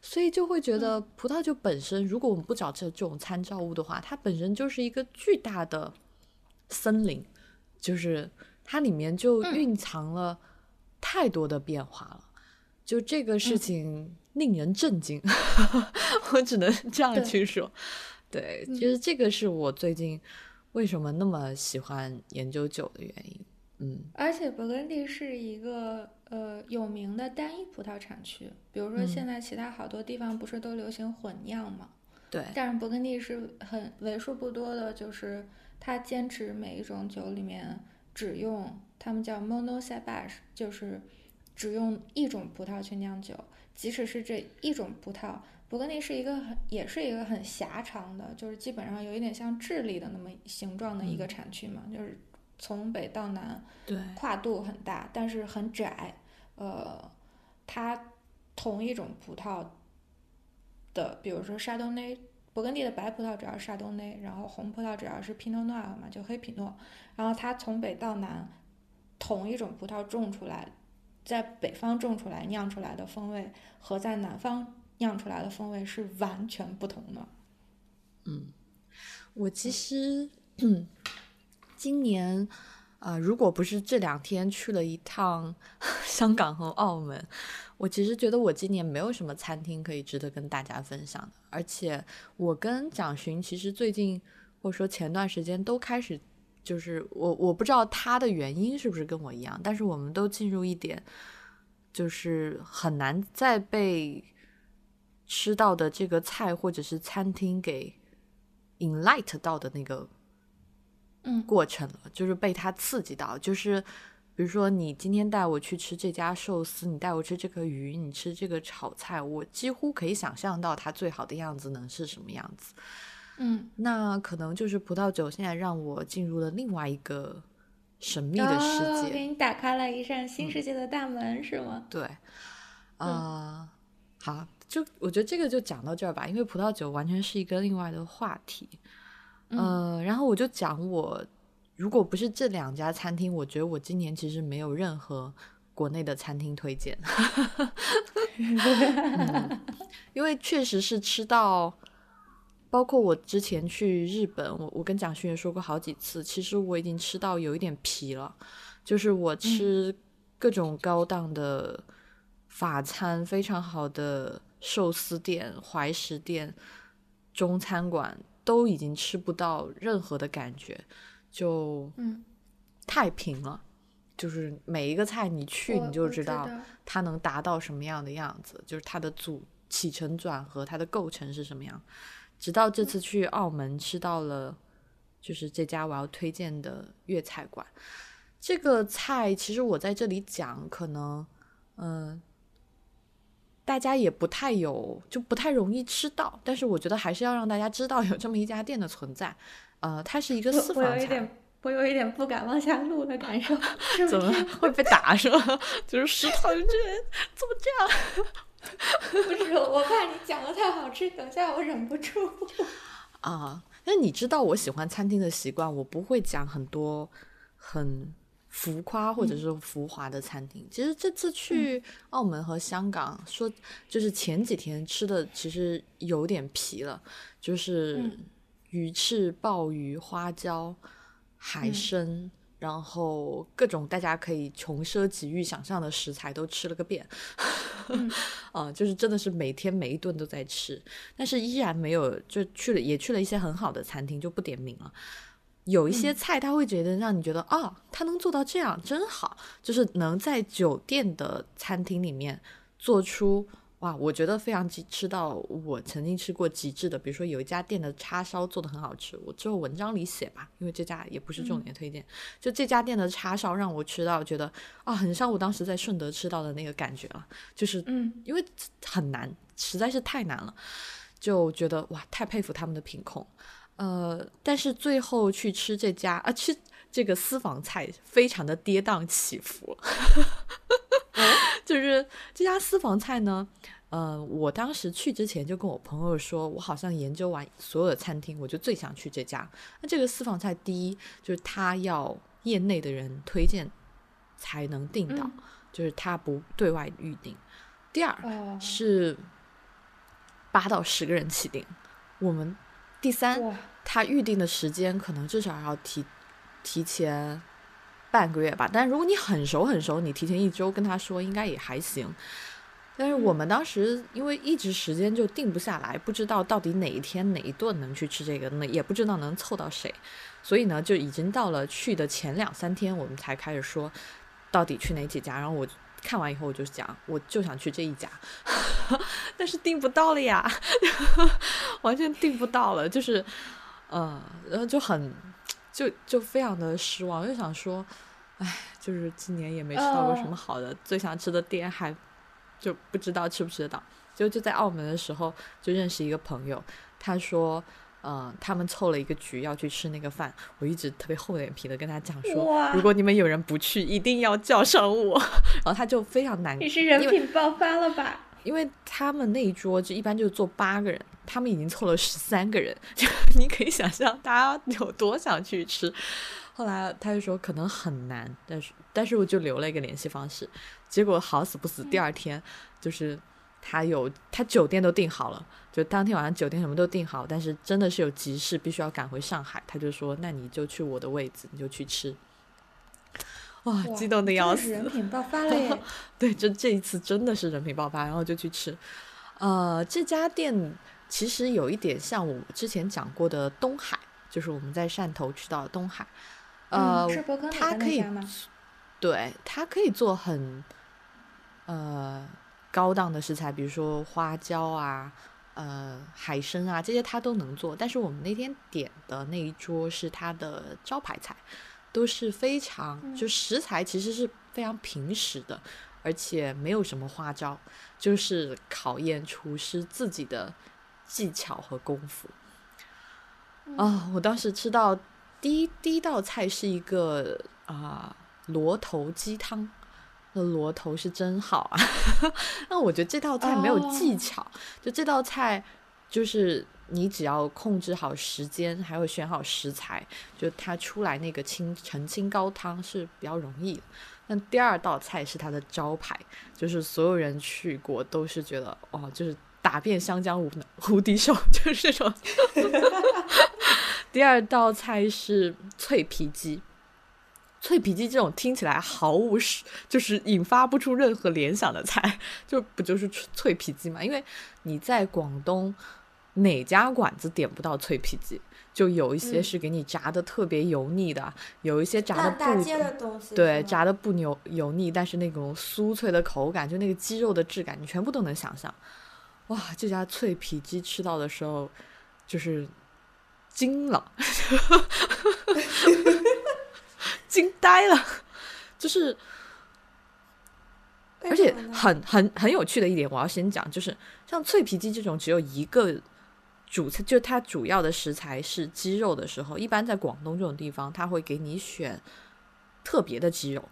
所以就会觉得葡萄酒本身，如果我们不找这这种参照物的话，它本身就是一个巨大的森林，就是它里面就蕴藏了太多的变化了。就这个事情令人震惊，我只能这样去说。对，其实这个是我最近为什么那么喜欢研究酒的原因。嗯，而且勃艮第是一个呃有名的单一葡萄产区，比如说现在其他好多地方不是都流行混酿吗？对，但是勃艮第是很为数不多的，就是它坚持每一种酒里面只用他们叫 monocebage，就是。只用一种葡萄去酿酒，即使是这一种葡萄，勃艮第是一个很，也是一个很狭长的，就是基本上有一点像智利的那么形状的一个产区嘛，就是从北到南，对，跨度很大，但是很窄。呃，它同一种葡萄的，比如说沙东内，勃艮第的白葡萄主要是沙东内，然后红葡萄主要是皮诺诺尔嘛，就黑皮诺，然后它从北到南，同一种葡萄种出来。在北方种出来酿出来的风味和在南方酿出来的风味是完全不同的。嗯，我其实 今年啊，如果不是这两天去了一趟 香港和澳门，我其实觉得我今年没有什么餐厅可以值得跟大家分享的。而且我跟蒋勋其实最近或者说前段时间都开始。就是我我不知道他的原因是不是跟我一样，但是我们都进入一点，就是很难再被吃到的这个菜或者是餐厅给 enlight 到的那个嗯过程了，就是被他刺激到。就是比如说你今天带我去吃这家寿司，你带我吃这个鱼，你吃这个炒菜，我几乎可以想象到它最好的样子能是什么样子。嗯，那可能就是葡萄酒现在让我进入了另外一个神秘的世界，给你打开了一扇新世界的大门，是吗？对，啊，好，就我觉得这个就讲到这儿吧，因为葡萄酒完全是一个另外的话题。呃，然后我就讲我，如果不是这两家餐厅，我觉得我今年其实没有任何国内的餐厅推荐，因为确实是吃到。包括我之前去日本，我我跟蒋勋也说过好几次，其实我已经吃到有一点疲了，就是我吃各种高档的法餐、非常好的寿司店、怀石店、中餐馆，都已经吃不到任何的感觉，就嗯。太平了，就是每一个菜你去你就知道它能达到什么样的样子，就是它的组起承转合，它的构成是什么样。直到这次去澳门吃到了，就是这家我要推荐的粤菜馆。这个菜其实我在这里讲，可能嗯，大家也不太有，就不太容易吃到。但是我觉得还是要让大家知道有这么一家店的存在。呃，它是一个私我房菜，有一点，我有一点不敢往下录的感受。是怎么？会被打是吧？就是石头人这人怎么这样？不是，我怕你讲的太好吃，等下我忍不住。啊，但是你知道我喜欢餐厅的习惯，我不会讲很多很浮夸或者是浮华的餐厅。其实这次去澳门和香港，说就是前几天吃的，其实有点皮了，就是嗯鱼翅、鲍鱼、花椒、海嗯参。然后各种大家可以穷奢极欲想象的食材都吃了个遍，嗯。啊，就是真的是每天每一顿都在吃，但是依然没有就去了也去了一些很好的餐厅，就不点名了。有一些菜他会觉得让你觉得啊，他能做到这样真好，就是能在酒店的餐厅里面做出哇，我觉得非常极吃到我曾经吃过极致的，比如说有一家店的叉烧做的很好吃，我之后文章里写吧，因为这家也不是重点推荐，就这家店的叉烧让我吃到觉得啊，很像我当时在顺德吃到的那个感觉了，就是嗯。因为很难，实在是太难了，就觉得哇，太佩服他们的品控。呃，但是最后去吃这家啊，吃这个私房菜非常的跌宕起伏，就是这家私房菜呢。呃，我当时去之前就跟我朋友说，我好像研究完所有的餐厅，我就最想去这家。那这个私房菜，第一就是他要业内的人推荐才能订到，嗯就是他不对外预定。第二，哦，是八到十个人起订。我们第三，他预定的时间可能至少要提提前半个月吧。但如果你很熟很熟，你提前一周跟他说，应该也还行。但是我们当时因为一直时间就定不下来，不知道到底哪一天哪一顿能去吃这个，那也不知道能凑到谁，所以呢，就已经到了去的前两三天，我们才开始说到底去哪几家。然后我看完以后，我就讲，我就想去这一家，但是订不到了呀，完全订不到了，就是，嗯，然后就很，就就非常的失望，就想说，哎，就是今年也没吃到过什么好的，最想吃的店还就不知道吃不吃得到。就就在澳门的时候，就认识一个朋友，他说。嗯，他们凑了一个局要去吃那个饭，我一直特别厚脸皮的跟他讲说，如果你们有人不去，一定要叫上我。然后他就非常难你是人品爆发了吧？因为他们那一桌就一般就坐八个人，他们已经凑了十三个人，就你可以想象大家有多想去吃。后来他就说可能很难，但是但是我就留了一个联系方式，结果好死不死，第二天就是他有他酒店都订好了，就当天晚上酒店什么都订好，但是真的是有急事必须要赶回上海，他就说那你就去我的位置，你就去吃。哇，哇激动的要死！人品爆发了耶！对，就这一次真的是人品爆发，然后就去吃。呃，这家店其实有一点像我之前讲过的东海，就是我们在汕头吃到的东海。呃，它可以？对，它可以做很呃高档的食材，比如说花椒啊、呃海参啊这些它都能做。但是我们那天点的那一桌是它的招牌菜，都是非常嗯就食材其实是非常平实的，而且没有什么花招，就是考验厨师自己的技巧和功夫。啊、我当时吃到第一第一道菜是一个啊、螺头鸡汤，那螺头是真好啊。那我觉得这道菜没有技哦巧，就这道菜就是你只要控制好时间，还有选好食材，就它出来那个清澄清高汤是比较容易的。那第二道菜是它的招牌，就是所有人去过都是觉得哦，就是打遍湘江无无敌手，就是这种。第二道菜是脆皮鸡，脆皮鸡这种听起来毫无是就是引发不出任何联想的菜，就不就是脆脆皮鸡嘛？因为你在广东哪家馆子点不到脆皮鸡？就有一些嗯是给你炸的特别油腻的，有一些炸的不街的东西，对，炸的不油油腻，但是那种酥脆的口感，就那个鸡肉的质感，你全部都能想象。哇，这家脆皮鸡吃到的时候，就是惊了，惊呆了，就是而且很很很有趣的一点，我要先讲，就是像脆皮鸡这种只有一个主菜，就它主要的食材是鸡肉的时候，一般在广东这种地方，它会给你选特别的鸡肉，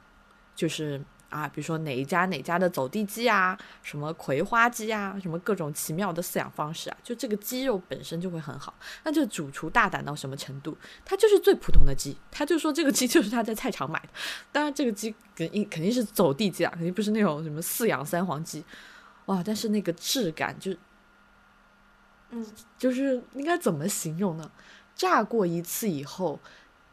就是。啊，比如说哪一家哪家的走地鸡啊，什么葵花鸡啊，什么各种奇妙的饲养方式啊，就这个鸡肉本身就会很好。那就主厨大胆到什么程度？他就是最普通的鸡，他就说这个鸡 就是他在菜场买的。当然，这个鸡肯定肯定是走地鸡啊，肯定不是那种什么饲养三黄鸡。哇，但是那个质感就，嗯，就是应该怎么形容呢？炸过一次以后。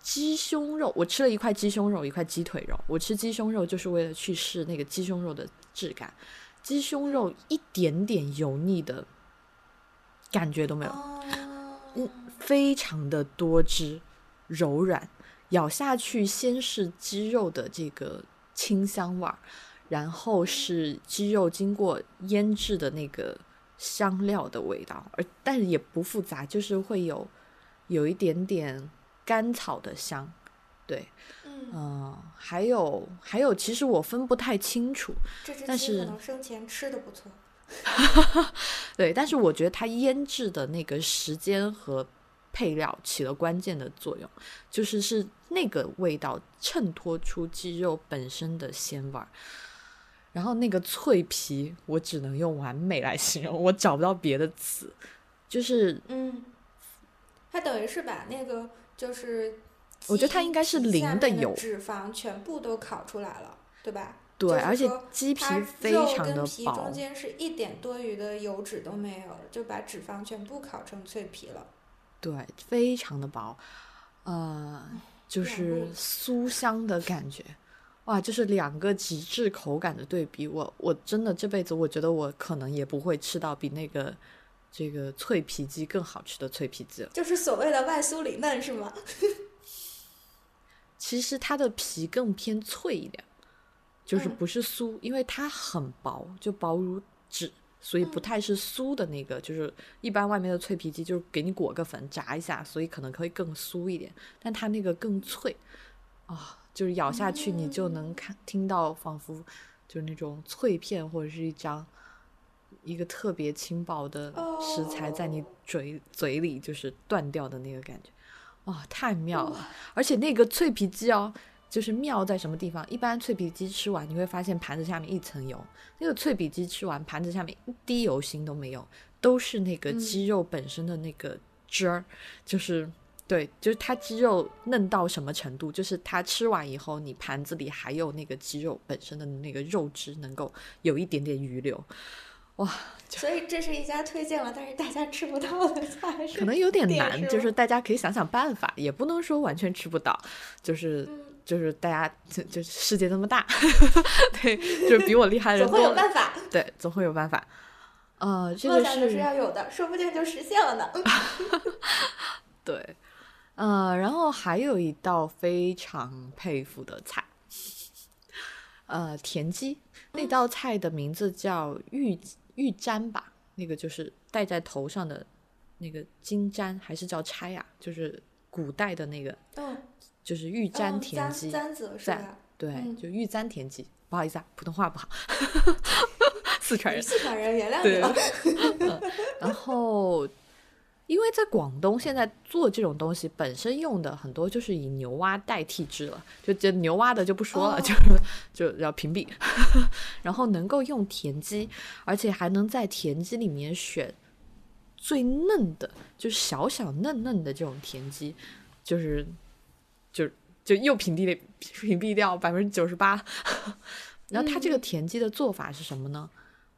鸡胸肉，我吃了一块鸡胸肉，一块鸡腿肉。我吃鸡胸肉就是为了去试那个鸡胸肉的质感。鸡胸肉一点点油腻的感觉都没有，嗯，非常的多汁、柔软，咬下去先是鸡肉的这个清香味儿，然后是鸡肉经过腌制的那个香料的味道，而但是也不复杂，就是会有有一点点。甘草的香，对，嗯，还有还有，其实我分不太清楚，但是可能生前吃的不错，对，但是我觉得它腌制的那个时间和配料起了关键的作用，就是是那个味道衬托出鸡肉本身的鲜味儿，然后那个脆皮，我只能用完美来形容，我找不到别的词，就是嗯，它等于是把那个。就是，我觉得它应该是零的油，脂肪全部都烤出来了，对吧？对，而且鸡皮非常的薄，中间是一点多余的油脂都没有，就把脂肪全部烤成脆皮了。对，非常的薄，呃，就是酥香的感觉，哇，就是两个极致口感的对比。我我真的这辈子，我觉得我可能也不会吃到比那个。这个脆皮鸡更好吃的脆皮鸡，就是所谓的外酥里嫩，是吗？其实它的皮更偏脆一点，就是不是酥，因为它很薄，就薄如纸，所以不太是酥的那个。就是一般外面的脆皮鸡就是给你裹个粉炸一下，所以可能可以更酥一点，但它那个更脆啊，就是咬下去你就能看听到，仿佛就是那种脆片或者是一张。一个特别轻薄的食材在你嘴嘴里就是断掉的那个感觉，哇，太妙了！而且那个脆皮鸡哦，就是妙在什么地方？一般脆皮鸡吃完你会发现盘子下面一层油，那个脆皮鸡吃完盘子下面一滴油星都没有，都是那个鸡肉本身的那个汁儿，就是对，就是它鸡肉嫩到什么程度？就是它吃完以后，你盘子里还有那个鸡肉本身的那个肉汁能够有一点点余留。哇，所以这是一家推荐了，但是大家吃不到的菜，可能有点难，就是大家可以想想办法，也不能说完全吃不到，就是就是大家就就世界这么大，对，就是比我厉害的人 总会有办法，对，总会有办法。呃，这个是要有的，说不定就实现了呢。对，呃，然后还有一道非常佩服的菜，呃，田鸡，那道菜的名字叫玉。玉簪吧，那个就是戴在头上的那个金簪，还是叫钗啊？就是古代的那个，嗯，就是玉簪田鸡，簪子是吧？对，就玉簪田鸡。不好意思啊，普通话不好，四川人，四川人原谅你了。然后。因为在广东，现在做这种东西本身用的很多就是以牛蛙代替之了，就这牛蛙的就不说了，就就要屏蔽。然后能够用田鸡，而且还能在田鸡里面选最嫩的，就是小小嫩嫩的这种田鸡，就是就就又屏蔽了屏蔽掉百分之九十八。然后它这个田鸡的做法是什么呢？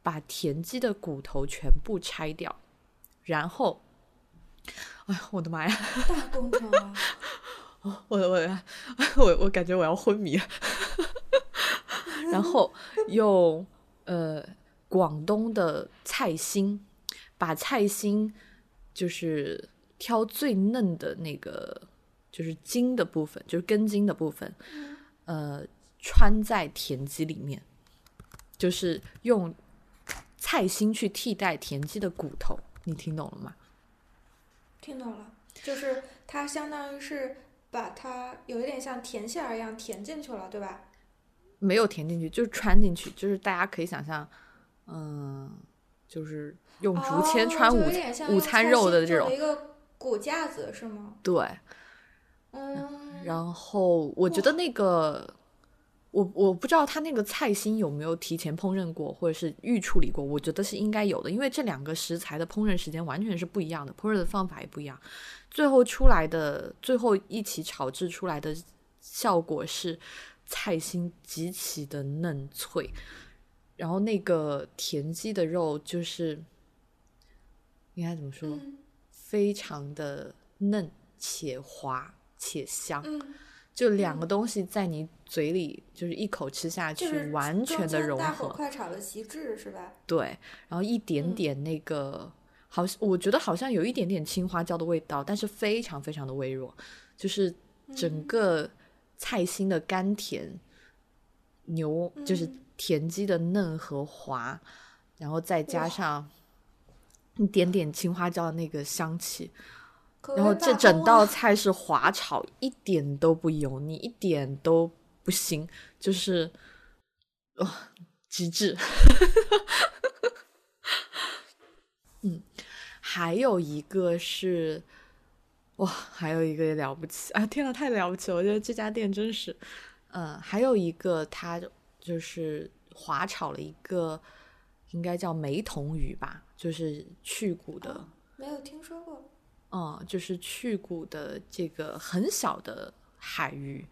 把田鸡的骨头全部拆掉，然后。哎呀，我的妈呀！大工程啊！我我我我感觉我要昏迷了。然后用呃广东的菜心，把菜心就是挑最嫩的那个，就是筋的部分，就是根筋的部分，呃，穿在田鸡里面，就是用菜心去替代田鸡的骨头。你听懂了吗？听懂了，就是它相当于是把它有一点像填馅儿一样填进去了，对吧？没有填进去，就是穿进去，就是大家可以想象，嗯，就是用竹签穿午、午餐肉的这种一个骨架子是吗？对，嗯，然后我觉得那个。我我不知道他那个菜心有没有提前烹饪过，或者是预处理过。我觉得是应该有的，因为这两个食材的烹饪时间完全是不一样的，烹饪的方法也不一样。最后出来的，最后一起炒制出来的效果是菜心极其的嫩脆，然后那个田鸡的肉就是应该怎么说，非常的嫩且滑且香。就两个东西在你嘴里，就是一口吃下去，完全的融合。快炒的极致是吧？对，然后一点点那个，好，我觉得好像有一点点青花椒的味道，但是非常非常的微弱，就是整个菜心的甘甜，牛就是田鸡的嫩和滑，然后再加上一点点青花椒的那个香气。然后这整道 菜是滑炒，一点都不油腻，一点都不腥，就是哇，极致。嗯，还有一个是哇，还有一个也了不起啊！天呐，太了不起了！我觉得这家店真是，嗯，还有一个它就是滑炒了一个，应该叫梅童鱼吧，就是去骨的，没有听说过。嗯，就是去骨的这个很小的海鱼，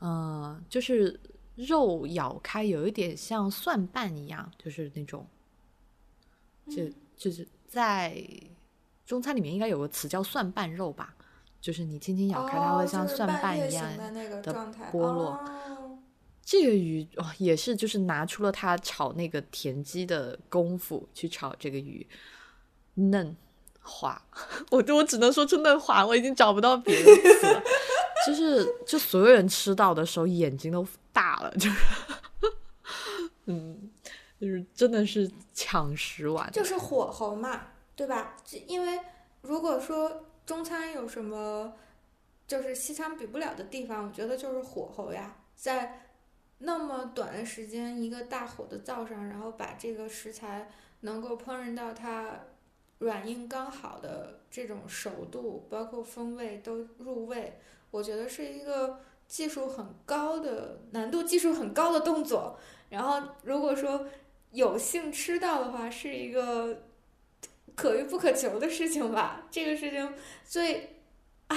嗯，就是肉咬开有一点像蒜瓣一样，就是那种，就就是在中餐里面应该有个词叫蒜瓣肉吧，就是你轻轻咬开，它会像蒜瓣一样的剥落。这个鱼哦，也是就是拿出了它炒那个田鸡的功夫去炒这个鱼，嫩。滑，我我只能说真的滑，我已经找不到别的词了。就是就所有人吃到的时候眼睛都大了，就是，嗯，就是真的是抢食完，就是火候嘛，对吧？因为如果说中餐有什么就是西餐比不了的地方，我觉得就是火候呀，在那么短的时间一个大火的灶上，然后把这个食材能够烹饪到它。软硬刚好的这种熟度，包括风味都入味，我觉得是一个技术很高的难度、技术很高的动作。然后，如果说有幸吃到的话，是一个可遇不可求的事情吧。这个事情最，唉，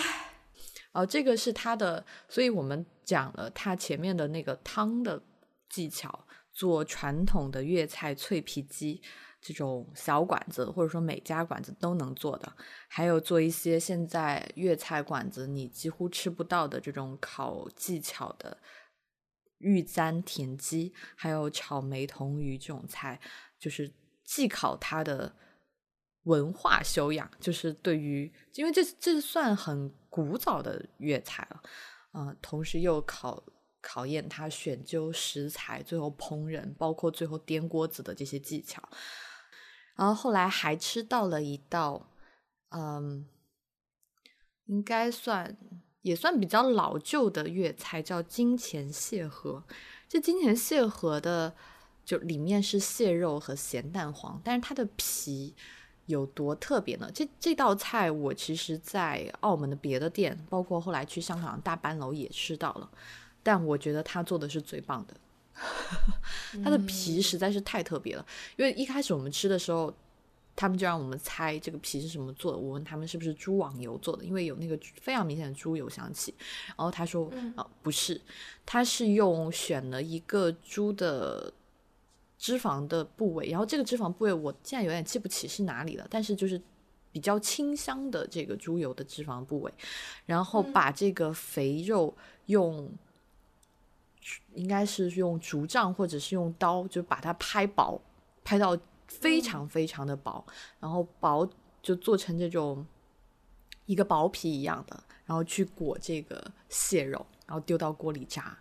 哦，这个是它的，所以我们讲了它前面的那个汤的技巧，做传统的粤菜脆皮鸡。这种小馆子或者说每家馆子都能做的，还有做一些现在粤菜馆子你几乎吃不到的这种烤技巧的玉簪田鸡，还有炒梅童鱼这种菜，就是既考他的文化修养，就是对于因为这这算很古早的粤菜了，嗯，同时又考考验他选究食材，最后烹饪，包括最后颠锅子的这些技巧。然后后来还吃到了一道，嗯，应该算也算比较老旧的粤菜，叫金钱蟹盒。这金钱蟹盒的就里面是蟹肉和咸蛋黄，但是它的皮有多特别呢？这这道菜我其实，在澳门的别的店，包括后来去香港大班楼也吃到了，但我觉得他做的是最棒的。它的皮实在是太特别了，因为一开始我们吃的时候，他们就让我们猜这个皮是什么做的。我问他们是不是猪网油做的，因为有那个非常明显的猪油香气。然后他说啊，不是，他是用选了一个猪的脂肪的部位，然后这个脂肪部位我现在有点记不起是哪里了，但是就是比较清香的这个猪油的脂肪部位，然后把这个肥肉用。应该是用竹杖或者是用刀，就把它拍薄，拍到非常非常的薄，然后薄就做成这种一个薄皮一样的，然后去裹这个蟹肉，然后丢到锅里炸。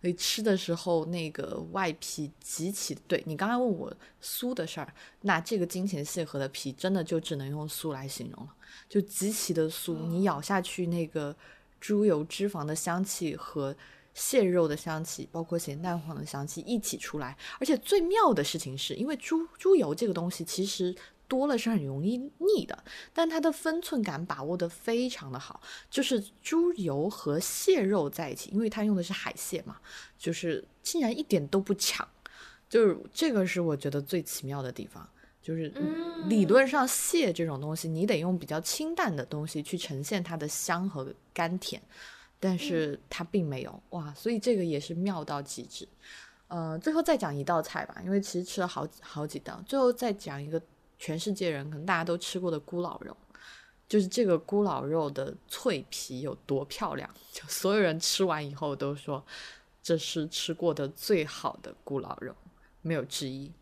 所以吃的时候那个外皮极其对你刚才问我酥的事儿，那这个金钱蟹盒的皮真的就只能用酥来形容了，就极其的酥，你咬下去那个猪油脂肪的香气和。蟹肉的香气，包括咸蛋黄的香气一起出来。而且最妙的事情是，因为猪猪油这个东西其实多了是很容易腻的，但它的分寸感把握的非常的好。就是猪油和蟹肉在一起，因为它用的是海蟹嘛，就是竟然一点都不抢。就是这个是我觉得最奇妙的地方。就是理论上蟹这种东西，你得用比较清淡的东西去呈现它的香和甘甜，但是它并没有哇，所以这个也是妙到极致。呃，最后再讲一道菜吧，因为其实吃了好好几道，最后再讲一个全世界人可能大家都吃过的咕老肉，就是这个咕老肉的脆皮有多漂亮，就所有人吃完以后都说这是吃过的最好的咕老肉，没有之一。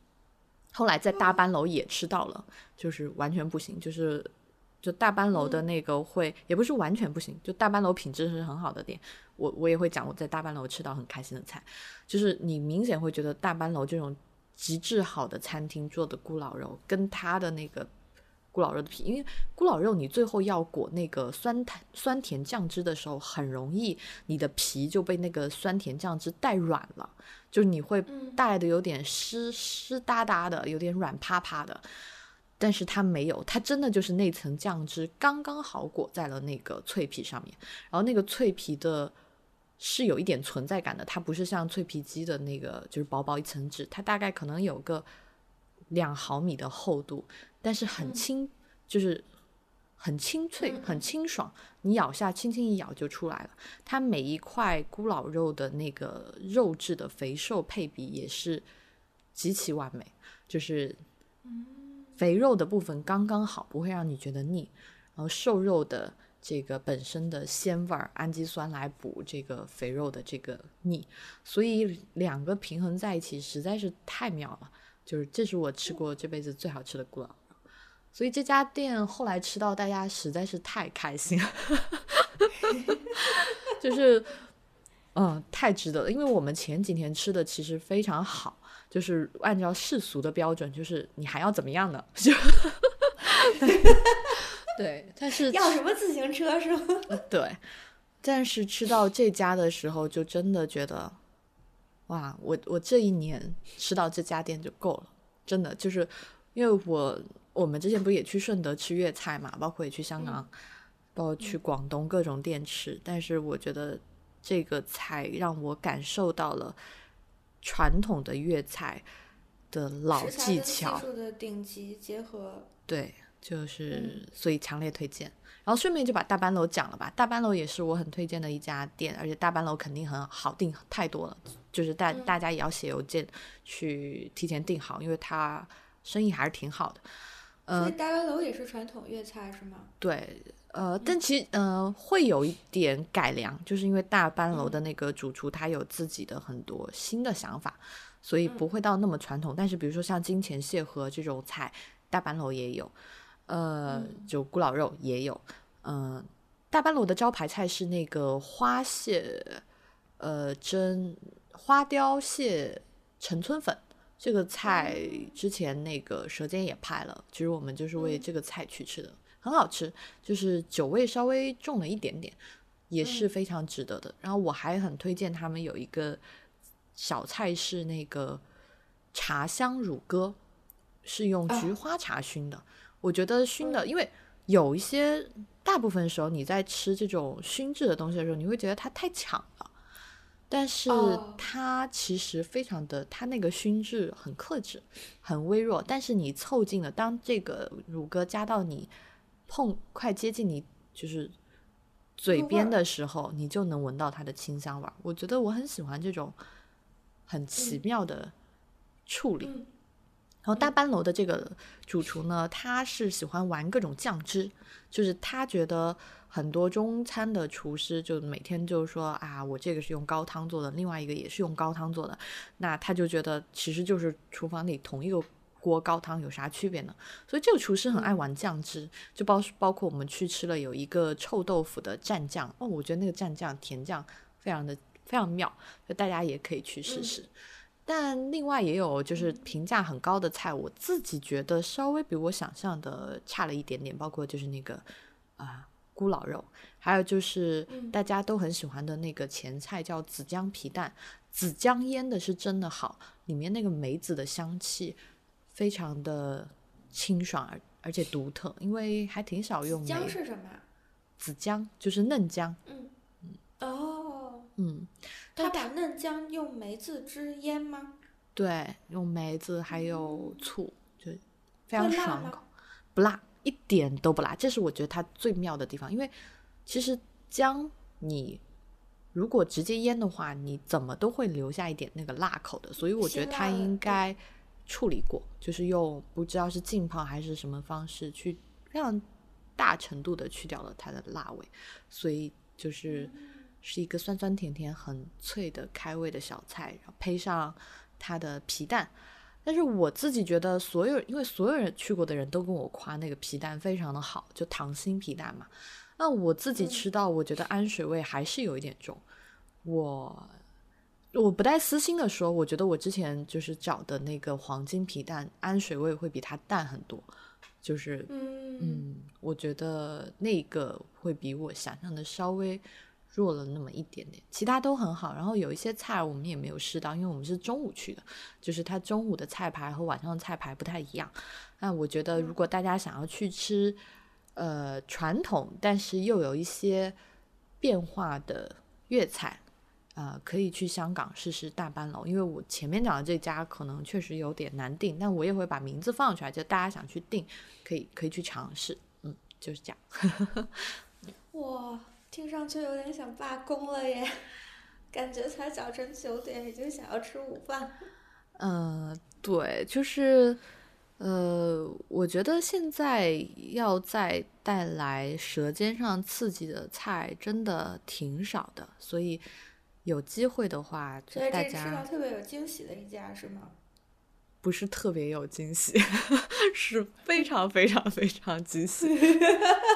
后来在大班楼也吃到了，就是完全不行，就是就大班楼的那个会也不是完全不行，就大班楼品质是很好的店。我我也会讲我在大班楼吃到很开心的菜，就是你明显会觉得大班楼这种极致好的餐厅做的咕老肉跟它的那个。咕老肉的皮，因为咕老肉你最后要裹那个酸甜酸甜酱汁的时候，很容易你的皮就被那个酸甜酱汁带软了，就是你会带的有点湿湿哒哒的，有点软趴趴的。但是它没有，它真的就是那层酱汁刚刚好裹在了那个脆皮上面，然后那个脆皮的是有一点存在感的，它不是像脆皮鸡的那个就是薄薄一层纸，它大概可能有个两毫米的厚度。但是很清，就是很清脆、很清爽，你咬下轻轻一咬就出来了。它每一块咕老肉的那个肉质的肥瘦配比也是极其完美，就是肥肉的部分刚刚好，不会让你觉得腻，然后瘦肉的这个本身的鲜味儿、氨基酸来补这个肥肉的这个腻，所以两个平衡在一起实在是太妙了。就是这是我吃过这辈子最好吃的古老。所以这家店后来吃到，大家实在是太开心了，就是，嗯，太值得了。因为我们前几天吃的其实非常好，就是按照世俗的标准，就是你还要怎么样呢？就，对，但是要什么自行车是吗？对，但是吃到这家的时候，就真的觉得，哇，我我这一年吃到这家店就够了，真的就是因为我。我们之前不是也去顺德吃粤菜嘛，包括也去香港，包括去广东各种店吃。但是我觉得这个菜让我感受到了传统的粤菜的老技巧，的顶级结合。对，就是所以强烈推荐。然后顺便就把大班楼讲了吧。大班楼也是我很推荐的一家店，而且大班楼肯定很好订，太多了。就是大大家也要写邮件去提前订好，因为它生意还是挺好的。呃大班楼也是传统粤菜是吗？对，呃，但其实呃会有一点改良，就是因为大班楼的那个主厨他有自己的很多新的想法，所以不会到那么传统。但是比如说像金钱蟹和这种菜，大班楼也有，呃，就古老肉也有，嗯，大班楼的招牌菜是那个花蟹，呃，蒸花雕蟹陈村粉。这个菜之前那个舌尖也拍了，其实我们就是为这个菜去吃的，很好吃，就是酒味稍微重了一点点，也是非常值得的。然后我还很推荐他们有一个小菜是那个茶香乳鸽，是用菊花茶熏的。我觉得熏的，因为有一些大部分时候你在吃这种熏制的东西的时候，你会觉得它太抢了。但是它其实非常的，它那个熏制很克制，很微弱。但是你凑近了，当这个乳鸽加到你碰快接近你就是嘴边的时候，你就能闻到它的清香味儿。我觉得我很喜欢这种很奇妙的处理。然后大班楼的这个主厨呢，他是喜欢玩各种酱汁，就是他觉得。很多中餐的厨师就每天就是说啊，我这个是用高汤做的，另外一个也是用高汤做的，那他就觉得其实就是厨房里同一个锅高汤有啥区别呢？所以这个厨师很爱玩酱汁，就包包括我们去吃了有一个臭豆腐的蘸酱哦，我觉得那个蘸酱甜酱非常的非常妙，就大家也可以去试试。但另外也有就是评价很高的菜，我自己觉得稍微比我想象的差了一点点，包括就是那个啊。咕老肉，还有就是嗯大家都很喜欢的那个前菜叫紫姜皮蛋，紫姜腌的是真的好，里面那个梅子的香气非常的清爽而而且独特，因为还挺少用的姜是什么啊？紫姜，就是嫩姜，嗯，哦，嗯，他把嫩姜用梅子汁腌吗？对，用梅子还有醋，就非常爽口，不辣，一点都不辣，这是我觉得它最妙的地方。因为其实姜你如果直接腌的话，你怎么都会留下一点那个辣口的，所以我觉得它应该处理过，就是用不知道是浸泡还是什么方式去非常大程度的去掉了它的辣味，所以就是是一个酸酸甜甜、很脆的开胃的小菜，然后配上它的皮蛋。但是我自己觉得，所有因为所有人去过的人都跟我夸那个皮蛋非常的好，就溏心皮蛋嘛。那我自己吃到，我觉得氨水味还是有一点重。我我不带私心的说，我觉得我之前就是找的那个黄金皮蛋，氨水味会比它淡很多。就是嗯嗯，我觉得那个会比我想象的稍微弱了那么一点点，其他都很好。然后有一些菜我们也没有试到，因为我们是中午去的，就是它中午的菜牌和晚上的菜牌不太一样。那我觉得如果大家想要去吃呃传统，但是又有一些变化的粤菜。啊，可以去香港试试大班楼，因为我前面讲的这家可能确实有点难订，但我也会把名字放出来，就大家想去订，可以可以去尝试，嗯，就是这样。哇，听上去有点想罢工了耶，感觉才早晨九点已经想要吃午饭。嗯，对，就是，呃，我觉得现在要再带来舌尖上刺激的菜真的挺少的，所以有机会的话，所以这吃到家特别有惊喜的一家是吗？不是特别有惊喜，是非常非常非常惊喜。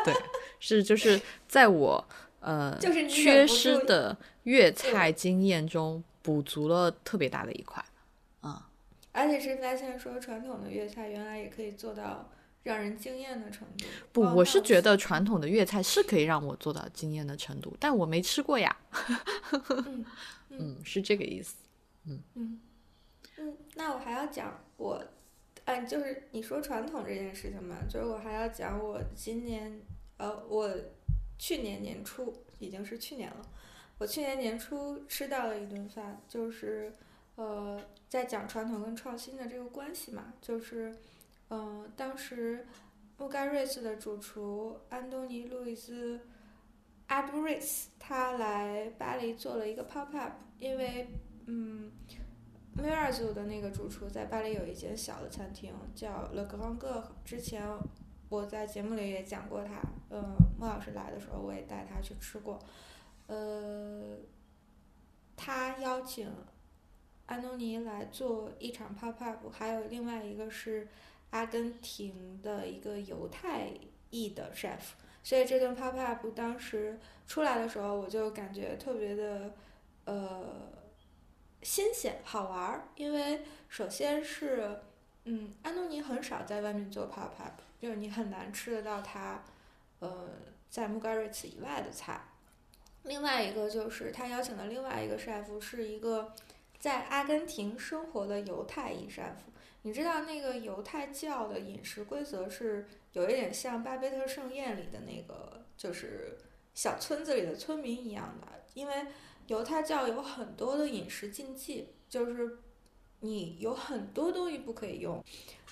对，是就是在我呃就是缺失的粤菜经验中补足了特别大的一块。啊、而且是发现说传统的粤菜原来也可以做到让人惊艳的程度。不，我是觉得传统的粤菜是可以让我做到惊艳的程度，但我没吃过呀。嗯嗯，是这个意思。嗯嗯嗯，那我还要讲我，嗯，就是你说传统这件事情嘛，就是我还要讲我今年，呃，我去年年初已经是去年了，我去年年初吃到了一顿饭，就是呃，在讲传统跟创新的这个关系嘛，就是嗯、当时穆盖瑞斯的主厨安东尼·路易斯。阿布瑞斯他来巴黎做了一个 pop up，因为嗯梅尔组的那个主厨在巴黎有一间小的餐厅叫 Le Grand G 之前我在节目里也讲过他，呃，莫老师来的时候我也带他去吃过，呃，他邀请安东尼来做一场 pop up，还有另外一个是阿根廷的一个犹太裔的 chef，所以这顿 pop up 当时出来的时候，我就感觉特别的呃新鲜好玩儿，因为首先是嗯，安东尼很少在外面做 pop up，就是你很难吃得到他呃在穆盖瑞茨以外的菜。另外一个就是他邀请的另外一个 chef 是一个在阿根廷生活的犹太裔 chef。你知道那个犹太教的饮食规则是有一点像巴贝特盛宴里的那个，就是小村子里的村民一样的，因为犹太教有很多的饮食禁忌，就是你有很多东西不可以用，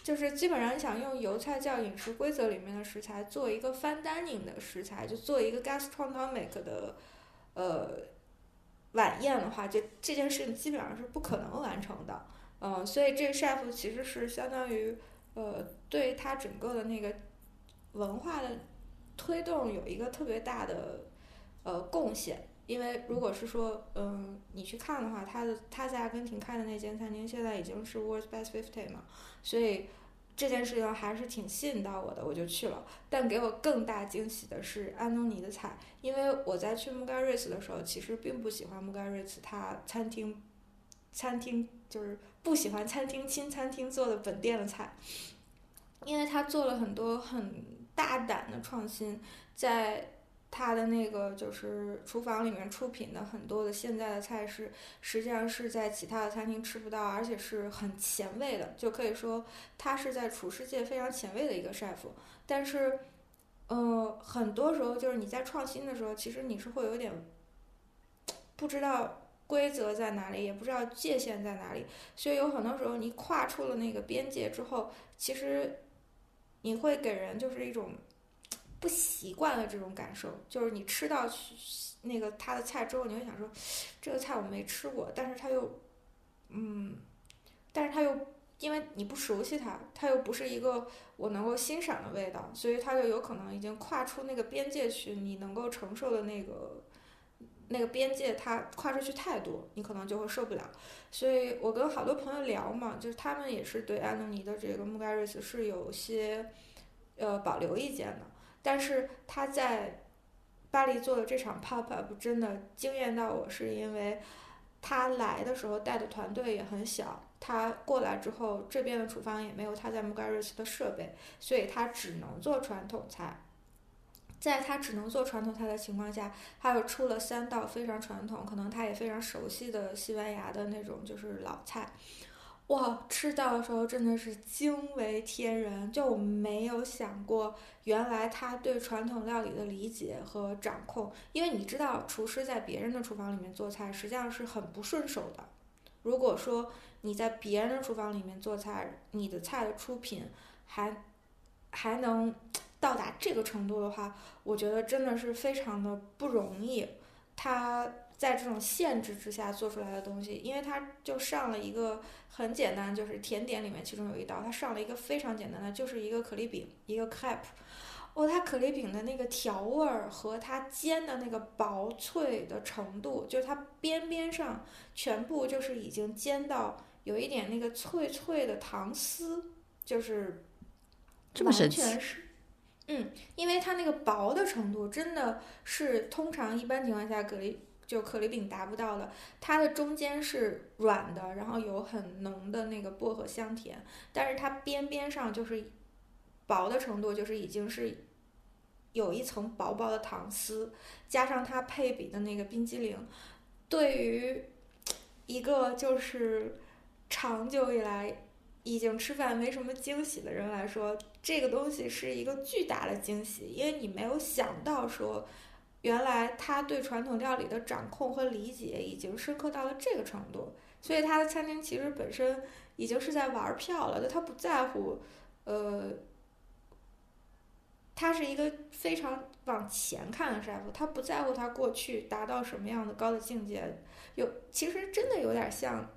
就是基本上想用犹太教饮食规则里面的食材做一个 fine dining 的食材，就做一个 gastronomic 的呃晚宴的话，就这件事情基本上是不可能完成的。嗯，所以这个 chef 其实是相当于呃对他整个的那个文化的推动有一个特别大的呃贡献。因为如果是说，嗯，你去看的话，他的他在阿根廷开的那间餐厅现在已经是 World's Best Fifty 嘛，所以这件事情还是挺吸引到我的，我就去了。但给我更大惊喜的是安东尼的菜，因为我在去穆盖瑞斯的时候，其实并不喜欢穆盖瑞斯他餐厅，餐厅就是不喜欢餐厅新餐厅做的本店的菜，因为他做了很多很大胆的创新，在他的那个就是厨房里面出品的很多的现在的菜式，实际上是在其他的餐厅吃不到，而且是很前卫的，就可以说他是在厨师界非常前卫的一个 chef。但是，呃，很多时候就是你在创新的时候，其实你是会有点不知道规则在哪里，也不知道界限在哪里，所以有很多时候你跨出了那个边界之后，其实你会给人就是一种。不习惯的这种感受，就是你吃到那个他的菜之后，你会想说，这个菜我没吃过，但是他又，嗯，但是他又因为你不熟悉它，它又不是一个我能够欣赏的味道，所以它就有可能已经跨出那个边界去，你能够承受的那个那个边界，它跨出去太多，你可能就会受不了。所以我跟好多朋友聊嘛，就是他们也是对安东尼的这个穆盖瑞斯是有些呃保留意见的。但是他在巴黎做的这场 pop up 真的惊艳到我，是因为他来的时候带的团队也很小，他过来之后这边的厨房也没有他在 m u g a r i s 的设备，所以他只能做传统菜。在他只能做传统菜的情况下，他又出了三道非常传统，可能他也非常熟悉的西班牙的那种就是老菜。哇，吃到的时候真的是惊为天人，就我没有想过，原来他对传统料理的理解和掌控，因为你知道，厨师在别人的厨房里面做菜，实际上是很不顺手的。如果说你在别人的厨房里面做菜，你的菜的出品还还能到达这个程度的话，我觉得真的是非常的不容易。他。在这种限制之下做出来的东西，因为他就上了一个很简单，就是甜点里面其中有一道，他上了一个非常简单的，就是一个可丽饼，一个 crepe。哦，它可丽饼的那个调味儿和它煎的那个薄脆的程度，就是它边边上全部就是已经煎到有一点那个脆脆的糖丝，就是完全是，嗯，因为它那个薄的程度真的是通常一般情况下可丽。就可丽饼达不到的，它的中间是软的，然后有很浓的那个薄荷香甜，但是它边边上就是薄的程度，就是已经是有一层薄薄的糖丝，加上它配比的那个冰激凌，对于 一个就是长久以来已经吃饭没什么惊喜的人来说，这个东西是一个巨大的惊喜，因为你没有想到说。原来他对传统料理的掌控和理解已经深刻到了这个程度，所以他的餐厅其实本身已经是在玩票了。他不在乎，呃，他是一个非常往前看的师傅，他不在乎他过去达到什么样的高的境界。有其实真的有点像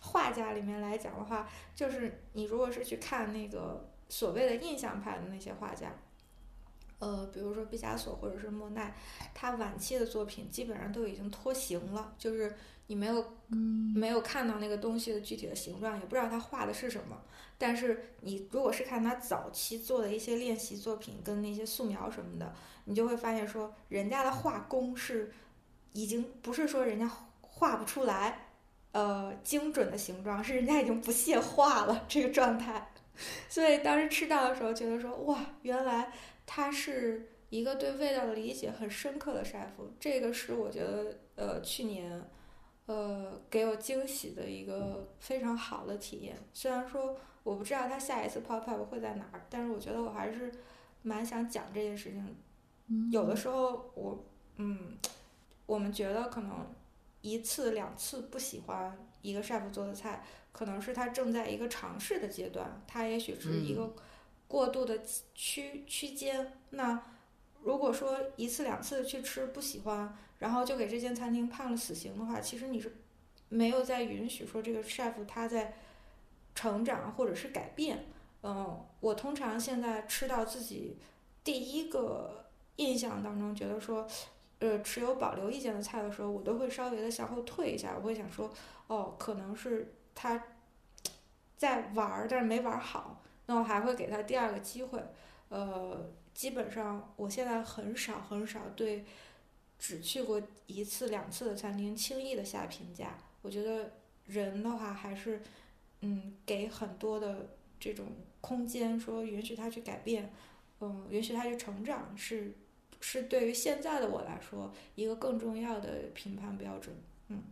画家里面来讲的话，就是你如果是去看那个所谓的印象派的那些画家。呃，比如说毕加索或者是莫奈，他晚期的作品基本上都已经脱形了，就是你没有没有看到那个东西的具体的形状，也不知道他画的是什么。但是你如果是看他早期做的一些练习作品跟那些素描什么的，你就会发现说，人家的画工是已经不是说人家画不出来呃精准的形状，是人家已经不屑画了这个状态。所以当时吃到的时候，觉得说哇，原来。他是一个对味道的理解很深刻的晒夫，这个是我觉得呃去年呃给我惊喜的一个非常好的体验。虽然说我不知道他下一次 pop up 会在哪儿，但是我觉得我还是蛮想讲这件事情。有的时候我嗯，我们觉得可能一次两次不喜欢一个 chef 做的菜，可能是他正在一个尝试的阶段，他也许是一个。过度的区区间，那如果说一次两次去吃不喜欢，然后就给这间餐厅判了死刑的话，其实你是没有在允许说这个 chef 他在成长或者是改变。嗯，我通常现在吃到自己第一个印象当中觉得说，呃，持有保留意见的菜的时候，我都会稍微的向后退一下，我会想说，哦，可能是他在玩儿，但是没玩好。那我还会给他第二个机会，呃，基本上我现在很少很少对只去过一次两次的餐厅轻易的下评价。我觉得人的话还是，嗯，给很多的这种空间，说允许他去改变，嗯，允许他去成长是是对于现在的我来说一个更重要的评判标准。嗯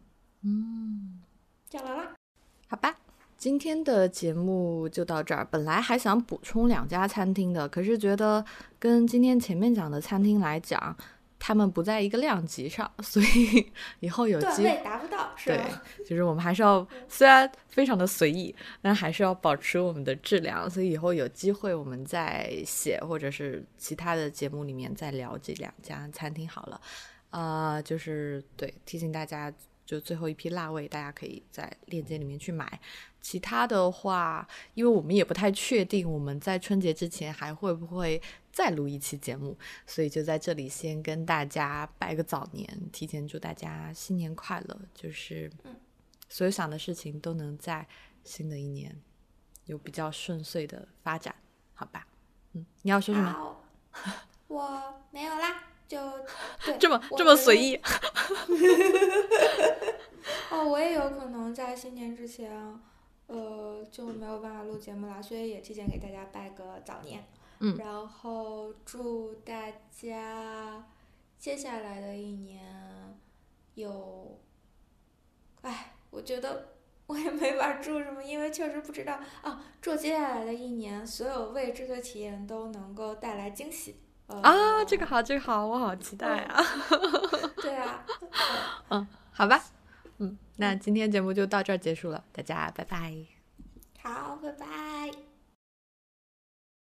嗯，讲完了，好吧，今天的节目就到这儿。本来还想补充两家餐厅的，可是觉得跟今天前面讲的餐厅来讲。他们不在一个量级上，所以以后有机会达不到，是对，就是我们还是要虽然非常的随意，但还是要保持我们的质量。所以以后有机会我们再写，或者是其他的节目里面再聊这两家餐厅好了。啊，就是对，提醒大家，就最后一批辣味，大家可以在链接里面去买。其他的话，因为我们也不太确定我们在春节之前还会不会。再录一期节目，所以就在这里先跟大家拜个早年，提前祝大家新年快乐，就是所有想的事情都能在新的一年有比较顺遂的发展，好吧？嗯，你要说什么？我没有啦，就 这么这么随意。哦，我也有可能在新年之前，呃，就没有办法录节目了，所以也提前给大家拜个早年。然后祝大家接下来的一年有，哎，我觉得我也没法祝什么，因为确实不知道啊。祝接下来的一年所有未知的体验都能够带来惊喜。啊，这个好，这个好，我好期待啊！对啊，嗯，好吧，嗯，那今天节目就到这儿结束了，大家拜拜。好，拜拜。